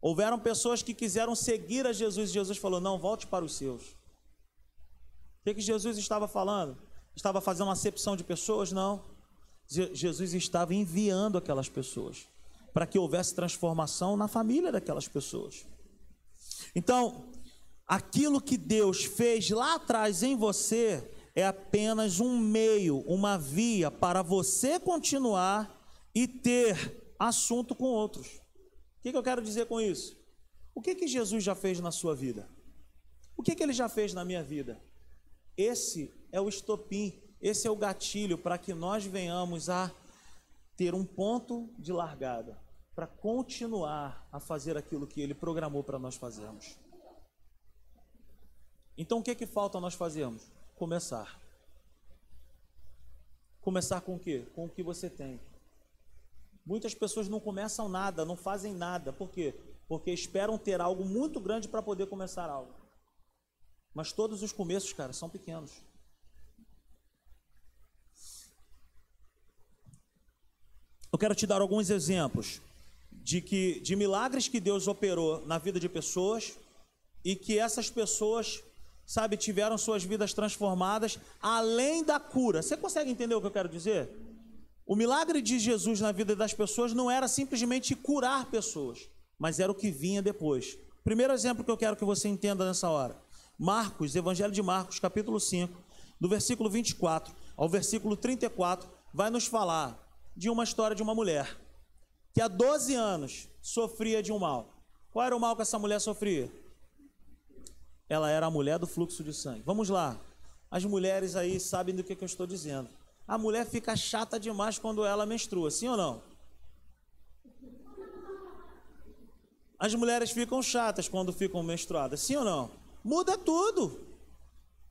Houveram pessoas que quiseram seguir a Jesus e Jesus falou: Não, volte para os seus. O que, que Jesus estava falando? Estava fazendo uma acepção de pessoas? Não. Jesus estava enviando aquelas pessoas para que houvesse transformação na família daquelas pessoas. Então, aquilo que Deus fez lá atrás em você é apenas um meio, uma via para você continuar e ter assunto com outros. O que, que eu quero dizer com isso? O que, que Jesus já fez na sua vida? O que, que ele já fez na minha vida? Esse é o estopim, esse é o gatilho para que nós venhamos a ter um ponto de largada, para continuar a fazer aquilo que ele programou para nós fazermos. Então o que, que falta nós fazermos? Começar. Começar com o quê? Com o que você tem. Muitas pessoas não começam nada, não fazem nada. Por quê? Porque esperam ter algo muito grande para poder começar algo. Mas todos os começos, cara, são pequenos. Eu quero te dar alguns exemplos de que de milagres que Deus operou na vida de pessoas e que essas pessoas sabe, tiveram suas vidas transformadas além da cura. Você consegue entender o que eu quero dizer? O milagre de Jesus na vida das pessoas não era simplesmente curar pessoas, mas era o que vinha depois. Primeiro exemplo que eu quero que você entenda nessa hora. Marcos, Evangelho de Marcos, capítulo 5, do versículo 24 ao versículo 34, vai nos falar de uma história de uma mulher que há 12 anos sofria de um mal. Qual era o mal que essa mulher sofria? Ela era a mulher do fluxo de sangue. Vamos lá. As mulheres aí sabem do que, que eu estou dizendo. A mulher fica chata demais quando ela menstrua, sim ou não? As mulheres ficam chatas quando ficam menstruadas, sim ou não? Muda tudo.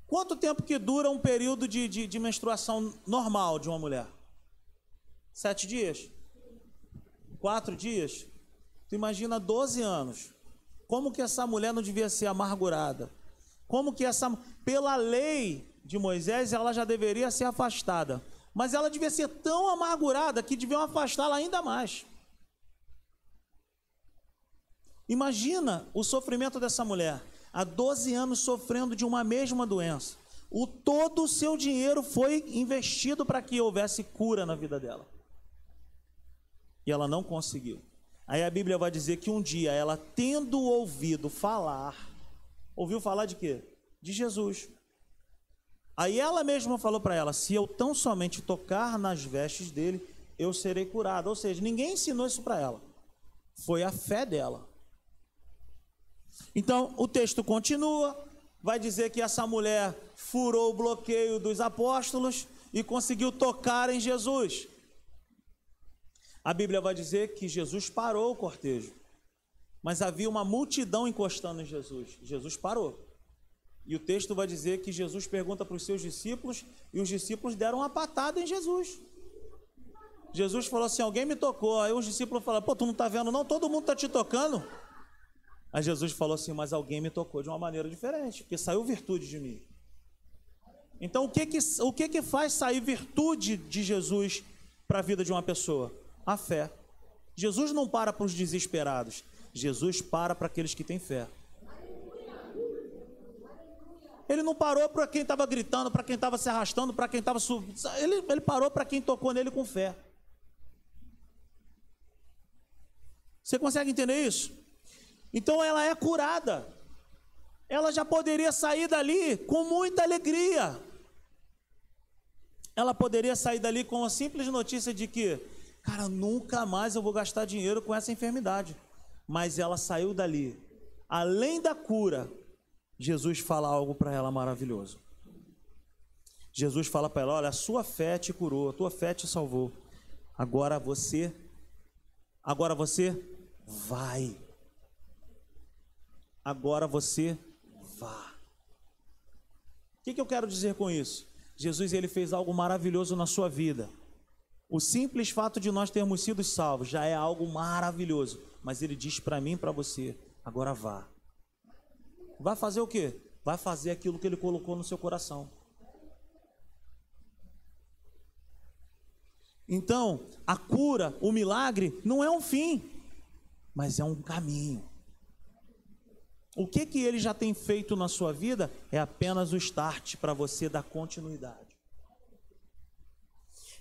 Quanto tempo que dura um período de, de, de menstruação normal de uma mulher? Sete dias? Quatro dias? Tu imagina 12 anos. Como que essa mulher não devia ser amargurada? Como que essa, pela lei de Moisés, ela já deveria ser afastada. Mas ela devia ser tão amargurada que deviam afastá-la ainda mais. Imagina o sofrimento dessa mulher, há 12 anos sofrendo de uma mesma doença. O todo o seu dinheiro foi investido para que houvesse cura na vida dela. E ela não conseguiu. Aí a Bíblia vai dizer que um dia ela, tendo ouvido falar, ouviu falar de quê? De Jesus. Aí ela mesma falou para ela: se eu tão somente tocar nas vestes dele, eu serei curada. Ou seja, ninguém ensinou isso para ela. Foi a fé dela. Então o texto continua, vai dizer que essa mulher furou o bloqueio dos apóstolos e conseguiu tocar em Jesus. A Bíblia vai dizer que Jesus parou o cortejo, mas havia uma multidão encostando em Jesus. Jesus parou. E o texto vai dizer que Jesus pergunta para os seus discípulos e os discípulos deram uma patada em Jesus. Jesus falou assim: Alguém me tocou. Aí os discípulos falaram: Pô, tu não está vendo, não? Todo mundo está te tocando. Aí Jesus falou assim: Mas alguém me tocou de uma maneira diferente, porque saiu virtude de mim. Então, o que que, o que, que faz sair virtude de Jesus para a vida de uma pessoa? A fé. Jesus não para para os desesperados, Jesus para para aqueles que têm fé. Ele não parou para quem estava gritando, para quem estava se arrastando, para quem estava subindo. Ele, ele parou para quem tocou nele com fé. Você consegue entender isso? Então ela é curada. Ela já poderia sair dali com muita alegria. Ela poderia sair dali com a simples notícia de que Cara, nunca mais eu vou gastar dinheiro com essa enfermidade. Mas ela saiu dali. Além da cura, Jesus fala algo para ela maravilhoso. Jesus fala para ela: Olha, a sua fé te curou, a tua fé te salvou. Agora você, agora você vai. Agora você vá. O que, que eu quero dizer com isso? Jesus ele fez algo maravilhoso na sua vida. O simples fato de nós termos sido salvos já é algo maravilhoso. Mas ele diz para mim e para você: agora vá. Vai fazer o quê? Vai fazer aquilo que ele colocou no seu coração. Então, a cura, o milagre, não é um fim, mas é um caminho. O que que ele já tem feito na sua vida é apenas o start para você dar continuidade.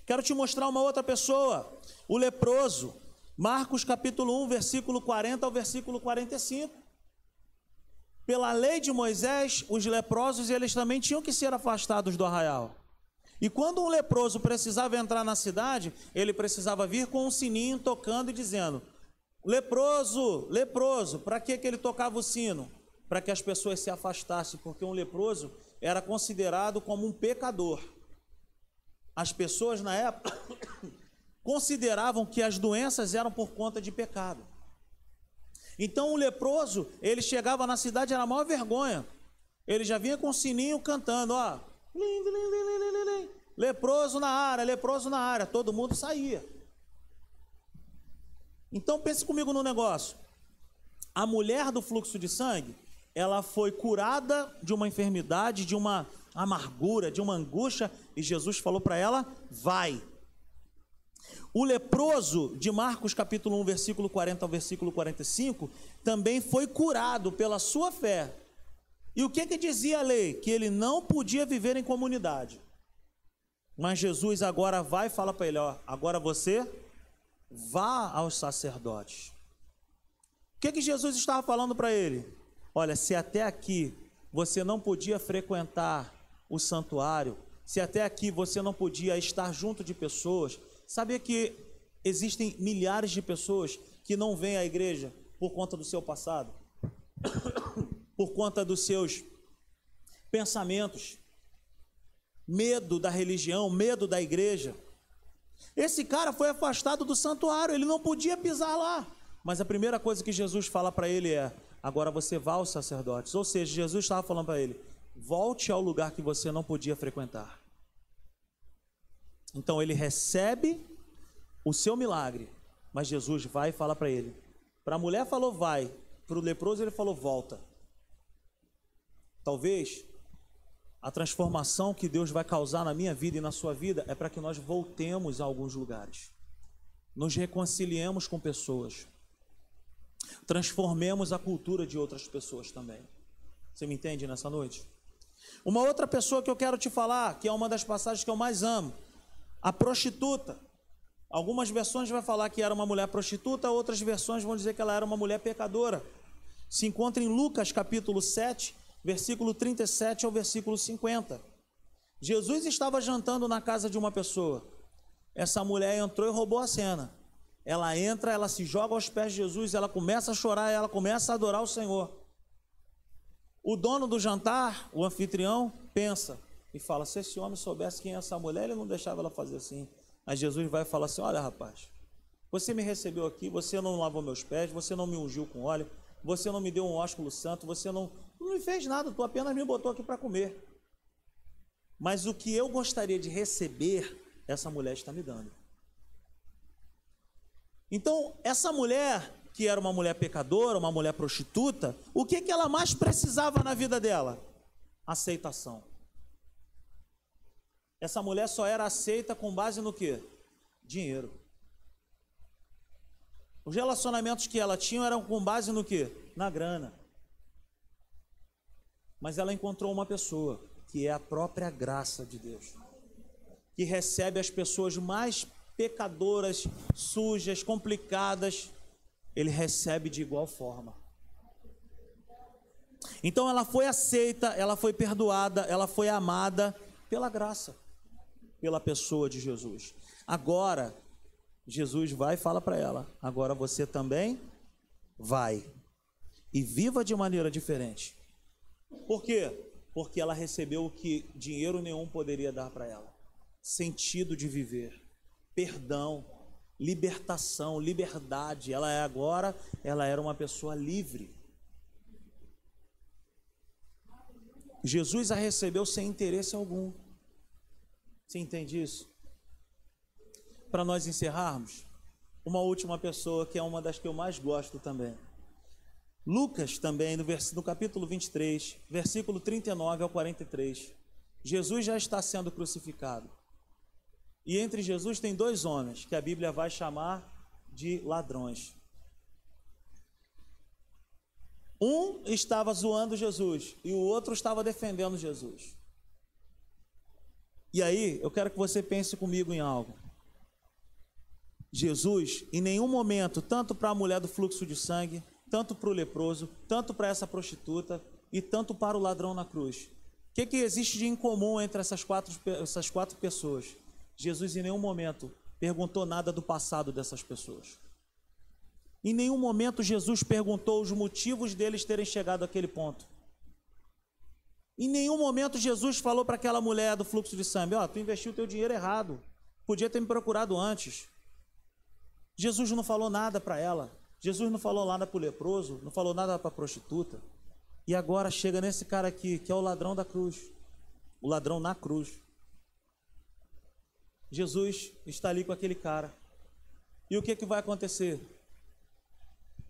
Quero te mostrar uma outra pessoa, o leproso. Marcos capítulo 1, versículo 40 ao versículo 45. Pela lei de Moisés, os leprosos eles também tinham que ser afastados do arraial. E quando um leproso precisava entrar na cidade, ele precisava vir com um sininho tocando e dizendo: Leproso, leproso. Para que, que ele tocava o sino? Para que as pessoas se afastassem, porque um leproso era considerado como um pecador as pessoas na época consideravam que as doenças eram por conta de pecado. Então o leproso, ele chegava na cidade, era a maior vergonha. Ele já vinha com o sininho cantando, ó. Leproso na área, leproso na área. Todo mundo saía. Então pense comigo no negócio. A mulher do fluxo de sangue, ela foi curada de uma enfermidade, de uma amargura, de uma angústia, e Jesus falou para ela: vai. O leproso de Marcos capítulo 1, versículo 40 ao versículo 45, também foi curado pela sua fé. E o que que dizia a lei? Que ele não podia viver em comunidade. Mas Jesus agora vai e fala para ele: ó, agora você vá aos sacerdotes. O que que Jesus estava falando para ele? Olha, se até aqui você não podia frequentar o santuário, se até aqui você não podia estar junto de pessoas, sabia que existem milhares de pessoas que não vêm à igreja por conta do seu passado, por conta dos seus pensamentos. medo da religião, medo da igreja. Esse cara foi afastado do santuário, ele não podia pisar lá. Mas a primeira coisa que Jesus fala para ele é: agora você vá aos sacerdotes. Ou seja, Jesus estava falando para ele: volte ao lugar que você não podia frequentar. Então ele recebe o seu milagre, mas Jesus vai e fala para ele. Para a mulher falou vai, para o leproso ele falou volta. Talvez a transformação que Deus vai causar na minha vida e na sua vida é para que nós voltemos a alguns lugares, nos reconciliemos com pessoas, transformemos a cultura de outras pessoas também. Você me entende nessa noite? Uma outra pessoa que eu quero te falar, que é uma das passagens que eu mais amo, a prostituta. Algumas versões vai falar que era uma mulher prostituta, outras versões vão dizer que ela era uma mulher pecadora. Se encontra em Lucas capítulo 7, versículo 37 ao versículo 50. Jesus estava jantando na casa de uma pessoa. Essa mulher entrou e roubou a cena. Ela entra, ela se joga aos pés de Jesus, ela começa a chorar, ela começa a adorar o Senhor. O dono do jantar, o anfitrião, pensa e fala: se esse homem soubesse quem é essa mulher, ele não deixava ela fazer assim. Aí Jesus vai falar assim: olha, rapaz, você me recebeu aqui, você não lavou meus pés, você não me ungiu com óleo, você não me deu um ósculo santo, você não, não me fez nada, tu apenas me botou aqui para comer. Mas o que eu gostaria de receber, essa mulher está me dando. Então, essa mulher, que era uma mulher pecadora, uma mulher prostituta, o que, que ela mais precisava na vida dela? Aceitação. Essa mulher só era aceita com base no que? Dinheiro. Os relacionamentos que ela tinha eram com base no que? Na grana. Mas ela encontrou uma pessoa, que é a própria graça de Deus, que recebe as pessoas mais pecadoras, sujas, complicadas, ele recebe de igual forma. Então ela foi aceita, ela foi perdoada, ela foi amada pela graça, pela pessoa de Jesus. Agora, Jesus vai e fala para ela: agora você também vai e viva de maneira diferente. Por quê? Porque ela recebeu o que dinheiro nenhum poderia dar para ela: sentido de viver, perdão, libertação, liberdade. Ela é agora, ela era uma pessoa livre. Jesus a recebeu sem interesse algum. Você entende isso? para nós encerrarmos, uma última pessoa que é uma das que eu mais gosto também. Lucas também, no, vers... no capítulo 23, versículo 39 ao 43. Jesus já está sendo crucificado. E entre Jesus tem dois homens que a Bíblia vai chamar de ladrões. Um estava zoando Jesus e o outro estava defendendo Jesus. E aí, eu quero que você pense comigo em algo. Jesus, em nenhum momento, tanto para a mulher do fluxo de sangue, tanto para o leproso, tanto para essa prostituta e tanto para o ladrão na cruz. O que, que existe de incomum entre essas quatro, essas quatro pessoas? Jesus, em nenhum momento, perguntou nada do passado dessas pessoas. Em nenhum momento Jesus perguntou os motivos deles terem chegado àquele ponto. Em nenhum momento Jesus falou para aquela mulher do fluxo de sangue: Ó, oh, tu investiu o teu dinheiro errado, podia ter me procurado antes. Jesus não falou nada para ela. Jesus não falou nada para o leproso, não falou nada para a prostituta. E agora chega nesse cara aqui, que é o ladrão da cruz. O ladrão na cruz. Jesus está ali com aquele cara. E o que, que vai acontecer?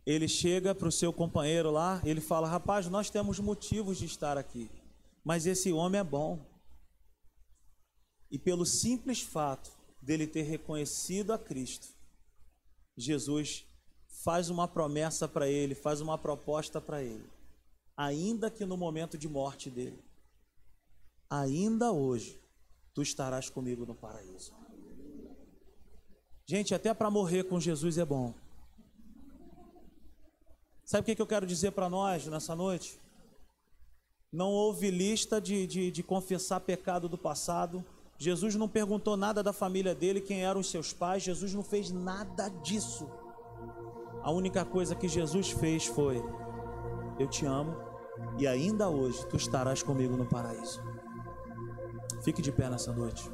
Ele chega para o seu companheiro lá, ele fala: Rapaz, nós temos motivos de estar aqui, mas esse homem é bom. E pelo simples fato dele ter reconhecido a Cristo, Jesus faz uma promessa para ele, faz uma proposta para ele, ainda que no momento de morte dele, ainda hoje tu estarás comigo no paraíso. Gente, até para morrer com Jesus é bom. Sabe o que eu quero dizer para nós nessa noite? Não houve lista de, de, de confessar pecado do passado, Jesus não perguntou nada da família dele, quem eram os seus pais, Jesus não fez nada disso. A única coisa que Jesus fez foi: Eu te amo e ainda hoje tu estarás comigo no paraíso. Fique de pé nessa noite.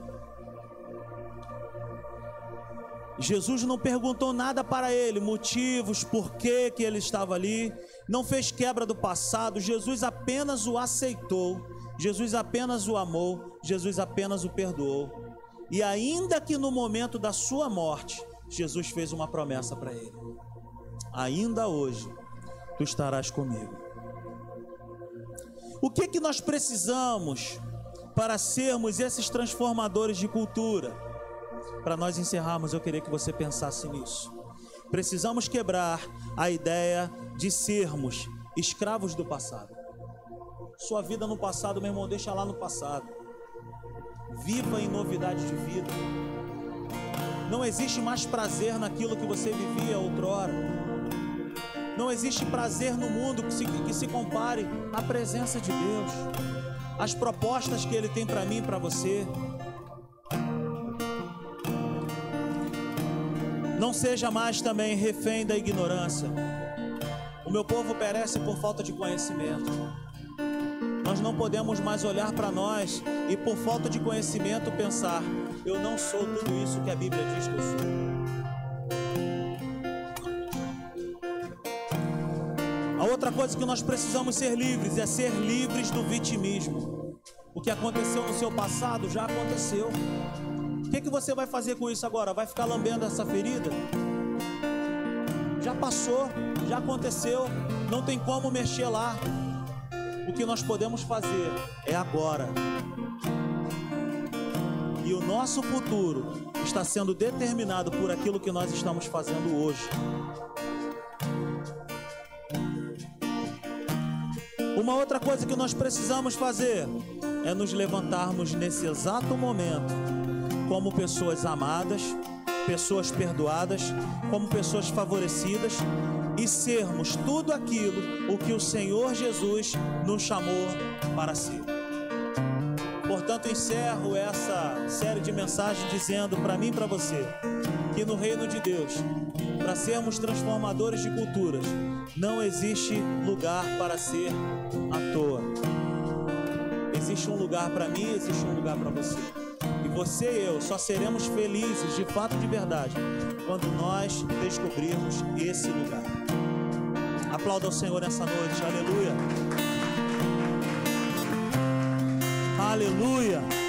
Jesus não perguntou nada para ele, motivos, por que, que ele estava ali, não fez quebra do passado, Jesus apenas o aceitou, Jesus apenas o amou, Jesus apenas o perdoou. E ainda que no momento da sua morte, Jesus fez uma promessa para ele: ainda hoje tu estarás comigo. O que que nós precisamos para sermos esses transformadores de cultura? Para nós encerrarmos, eu queria que você pensasse nisso. Precisamos quebrar a ideia de sermos escravos do passado. Sua vida no passado, meu irmão, deixa lá no passado. Viva em novidade de vida. Não existe mais prazer naquilo que você vivia outrora. Não existe prazer no mundo que se, que se compare à presença de Deus, às propostas que Ele tem para mim e para você. Não seja mais também refém da ignorância. O meu povo perece por falta de conhecimento. Nós não podemos mais olhar para nós e, por falta de conhecimento, pensar: eu não sou tudo isso que a Bíblia diz que eu sou. Outra coisa que nós precisamos ser livres é ser livres do vitimismo. O que aconteceu no seu passado já aconteceu. O que, que você vai fazer com isso agora? Vai ficar lambendo essa ferida? Já passou, já aconteceu, não tem como mexer lá. O que nós podemos fazer é agora. E o nosso futuro está sendo determinado por aquilo que nós estamos fazendo hoje. Uma outra coisa que nós precisamos fazer é nos levantarmos nesse exato momento como pessoas amadas, pessoas perdoadas, como pessoas favorecidas e sermos tudo aquilo o que o Senhor Jesus nos chamou para ser. Portanto, encerro essa série de mensagens dizendo para mim e para você que no reino de Deus, para sermos transformadores de culturas, não existe lugar para ser à toa. Existe um lugar para mim, existe um lugar para você. E você e eu só seremos felizes de fato de verdade quando nós descobrirmos esse lugar. Aplauda o Senhor nessa noite, aleluia. Aleluia.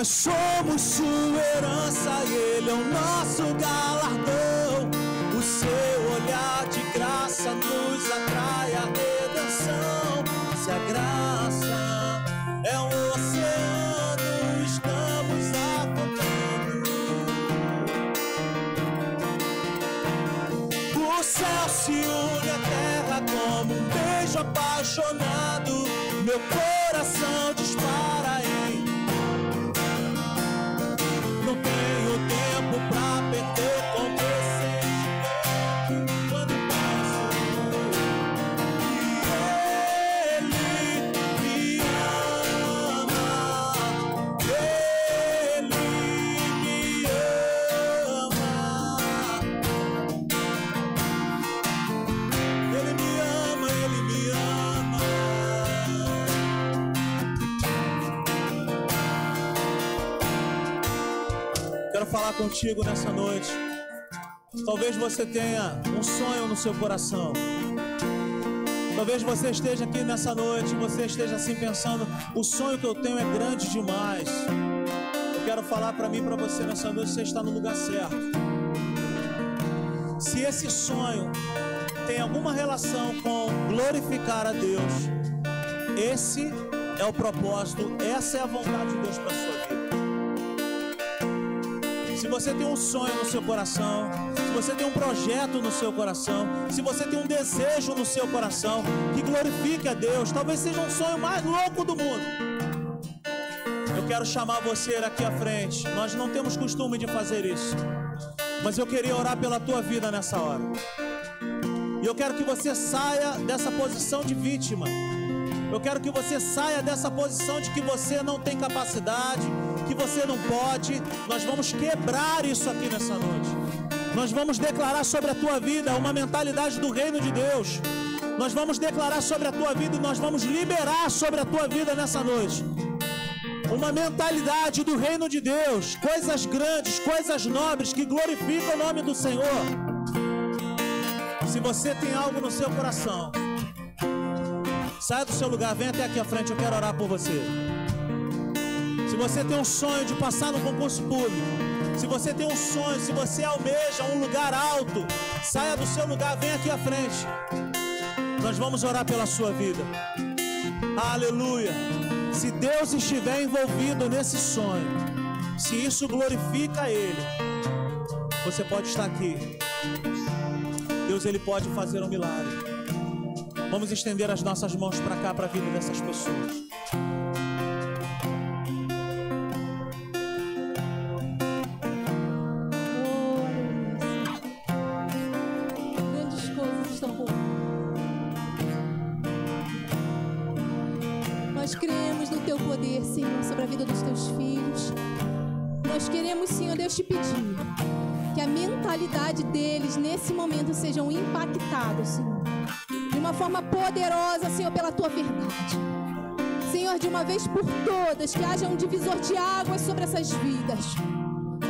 Nós somos sua herança e ele é o nosso galardão. O seu olhar de graça nos atrai a redenção. Se a graça é um oceano, estamos afundando. O céu se une à terra como um beijo apaixonado. Meu coração contigo nessa noite. Talvez você tenha um sonho no seu coração. Talvez você esteja aqui nessa noite, você esteja assim pensando: o sonho que eu tenho é grande demais. Eu quero falar para mim para você nessa noite: você está no lugar certo. Se esse sonho tem alguma relação com glorificar a Deus, esse é o propósito, essa é a vontade de Deus para sua vida. Você tem um sonho no seu coração, se você tem um projeto no seu coração, se você tem um desejo no seu coração que glorifique a Deus, talvez seja um sonho mais louco do mundo. Eu quero chamar você aqui à frente. Nós não temos costume de fazer isso, mas eu queria orar pela tua vida nessa hora. E eu quero que você saia dessa posição de vítima. Eu quero que você saia dessa posição de que você não tem capacidade, que você não pode. Nós vamos quebrar isso aqui nessa noite. Nós vamos declarar sobre a tua vida uma mentalidade do reino de Deus. Nós vamos declarar sobre a tua vida e nós vamos liberar sobre a tua vida nessa noite. Uma mentalidade do reino de Deus, coisas grandes, coisas nobres que glorificam o nome do Senhor. Se você tem algo no seu coração, saia do seu lugar, vem até aqui à frente, eu quero orar por você. Se você tem um sonho de passar no concurso público, se você tem um sonho, se você almeja um lugar alto, saia do seu lugar, vem aqui à frente. Nós vamos orar pela sua vida. Aleluia. Se Deus estiver envolvido nesse sonho, se isso glorifica Ele, você pode estar aqui. Deus ele pode fazer um milagre. Vamos estender as nossas mãos para cá para a vida dessas pessoas. Vida dos teus filhos. Nós queremos, Senhor Deus, te pedir que a mentalidade deles nesse momento sejam impactados, Senhor, de uma forma poderosa, Senhor, pela tua verdade. Senhor, de uma vez por todas, que haja um divisor de águas sobre essas vidas.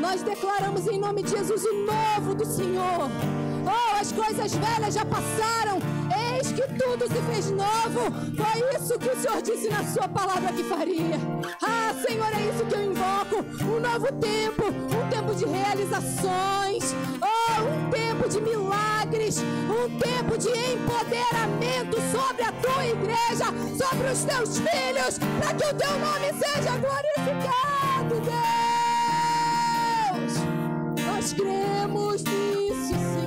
Nós declaramos em nome de Jesus o novo do Senhor. Oh, as coisas velhas já passaram. Que tudo se fez novo. Foi isso que o Senhor disse na sua palavra que faria. Ah, Senhor, é isso que eu invoco. Um novo tempo, um tempo de realizações. Oh, um tempo de milagres, um tempo de empoderamento sobre a tua igreja, sobre os teus filhos, para que o teu nome seja glorificado, Deus. Nós cremos nisso, Senhor.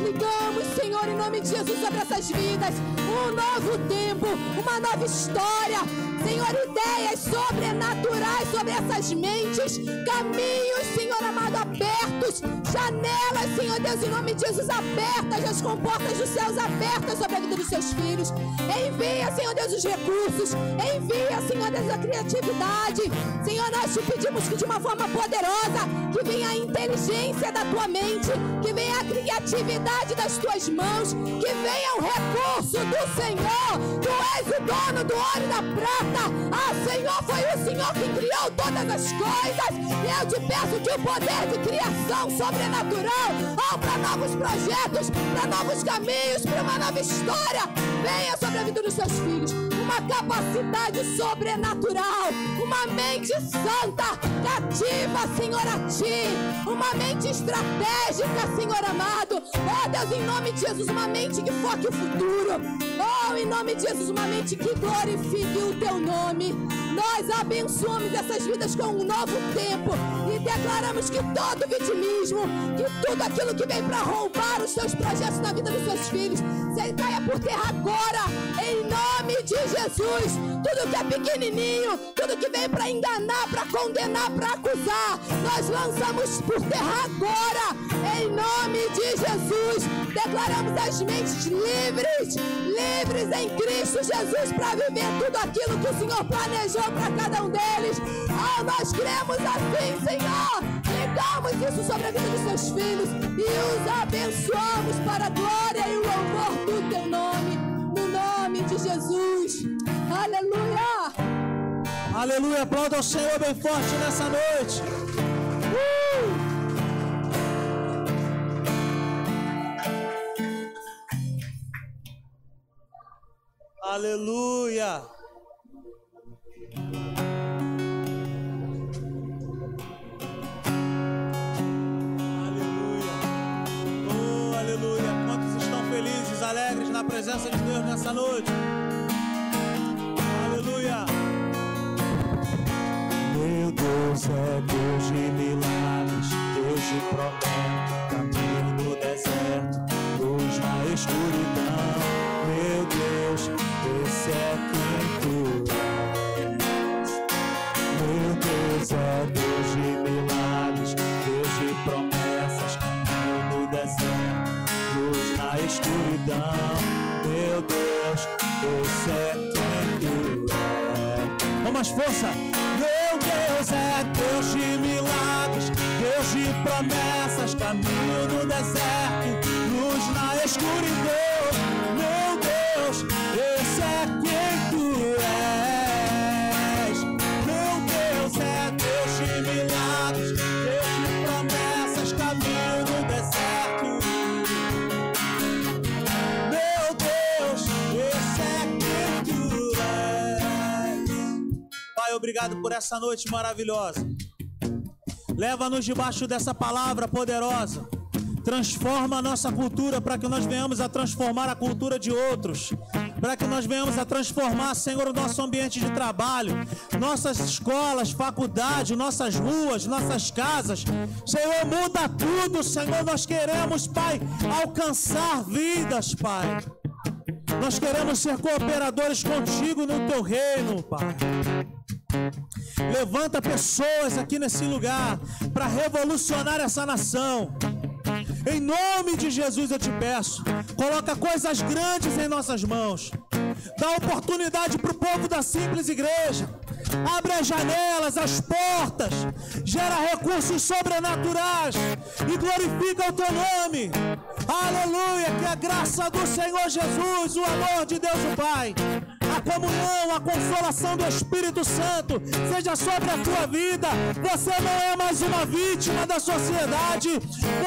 Nós ligamos, Senhor, em nome de Jesus, sobre essas vidas. Um novo tempo, uma nova história. Senhor, ideias sobrenaturais sobre essas mentes. Caminhos, Senhor amado, abertos. Janelas, Senhor Deus, em nome de Jesus, abertas. As comportas dos céus abertas sobre a vida dos seus filhos. Envia, Senhor Deus, os recursos. Envia, Senhor Deus, a criatividade. Senhor, nós te pedimos que de uma forma poderosa, que venha a inteligência da tua mente, que venha a criatividade das tuas mãos, que venha o recurso do Senhor. Tu és o dono do ouro e da prata. Ah, Senhor, foi o Senhor que criou todas as coisas. Eu te peço que o poder de criação sobrenatural, oh, para novos projetos, para novos caminhos, para uma nova história, venha sobre a vida dos seus filhos. Uma capacidade sobrenatural, uma mente santa, cativa, Senhor, a ti. Uma mente estratégica, Senhor amado. Oh, Deus, em nome de Jesus, uma mente que foque o futuro. Oh, em nome de Jesus, uma mente que glorifique o teu nome. Nós abençoamos essas vidas com um novo tempo e declaramos que todo vitimismo, que tudo aquilo que vem para roubar os seus projetos na vida dos seus filhos, se caia por terra agora, em nome de Jesus. Tudo que é pequenininho, tudo que vem para enganar, para condenar, para acusar, nós lançamos por terra agora, em nome de Jesus. Declaramos as mentes livres, livres em Cristo Jesus para viver tudo aquilo que o Senhor planejou para cada um deles. Oh, nós cremos assim, Senhor. Ligamos isso sobre a vida dos seus filhos e os abençoamos para a glória e o louvor do teu nome. No nome de Jesus. Aleluia. Aleluia. Aplauda ao Senhor bem forte nessa noite. Uh! Aleluia. Alegres na presença de Deus nessa noite? Aleluia. Meu Deus é Deus de milagres, Deus de promessas, caminho no deserto, luz na escuridão. Meu Deus, esse é quem tu és. Meu Deus é Deus escuridão. Meu Deus, esse é quem tu és. Com mais força. Meu Deus é Deus de milagres, Deus de promessas, caminho no deserto, luz na escuridão. Meu Deus, obrigado por essa noite maravilhosa. Leva-nos debaixo dessa palavra poderosa. Transforma a nossa cultura para que nós venhamos a transformar a cultura de outros. Para que nós venhamos a transformar, Senhor, o nosso ambiente de trabalho, nossas escolas, faculdades, nossas ruas, nossas casas. Senhor, muda tudo, Senhor. Nós queremos, Pai, alcançar vidas, Pai. Nós queremos ser cooperadores contigo no teu reino, Pai. Levanta pessoas aqui nesse lugar para revolucionar essa nação. Em nome de Jesus eu te peço, coloca coisas grandes em nossas mãos. Dá oportunidade para o povo da simples igreja. Abre as janelas, as portas, gera recursos sobrenaturais e glorifica o teu nome. Aleluia, que a graça do Senhor Jesus, o amor de Deus o Pai, a comunhão, a consolação do Espírito Santo seja sobre a tua vida. Você não é mais uma vítima da sociedade.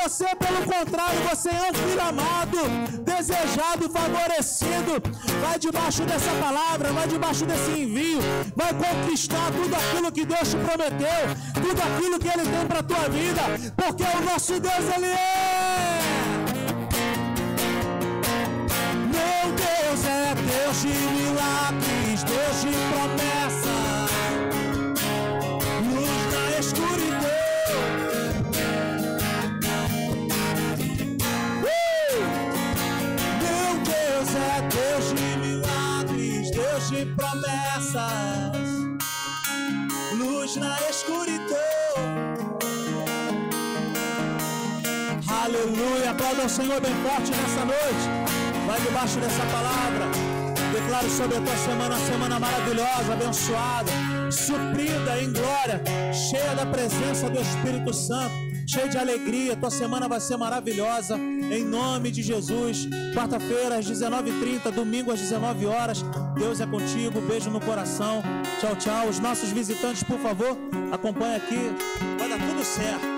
Você, pelo contrário, você é um filho amado, desejado, favorecido. Vai debaixo dessa palavra, vai debaixo desse envio, vai conquistar tudo aquilo que Deus te prometeu, tudo aquilo que Ele tem para tua vida, porque o nosso Deus, Ele é. Deus de milagres, Deus de promessa, luz na escuridão. Uh! Meu Deus é Deus de milagres, Deus de promessas, luz na escuridão. Aleluia. Aplauda o Senhor bem forte nessa noite. Vai debaixo dessa palavra. Declaro sobre a tua semana uma semana maravilhosa, abençoada, suprida em glória, cheia da presença do Espírito Santo, cheia de alegria. Tua semana vai ser maravilhosa. Em nome de Jesus. Quarta-feira às 19h30, domingo às 19 horas. Deus é contigo. Beijo no coração. Tchau, tchau. Os nossos visitantes, por favor, acompanha aqui. Vai dar tudo certo.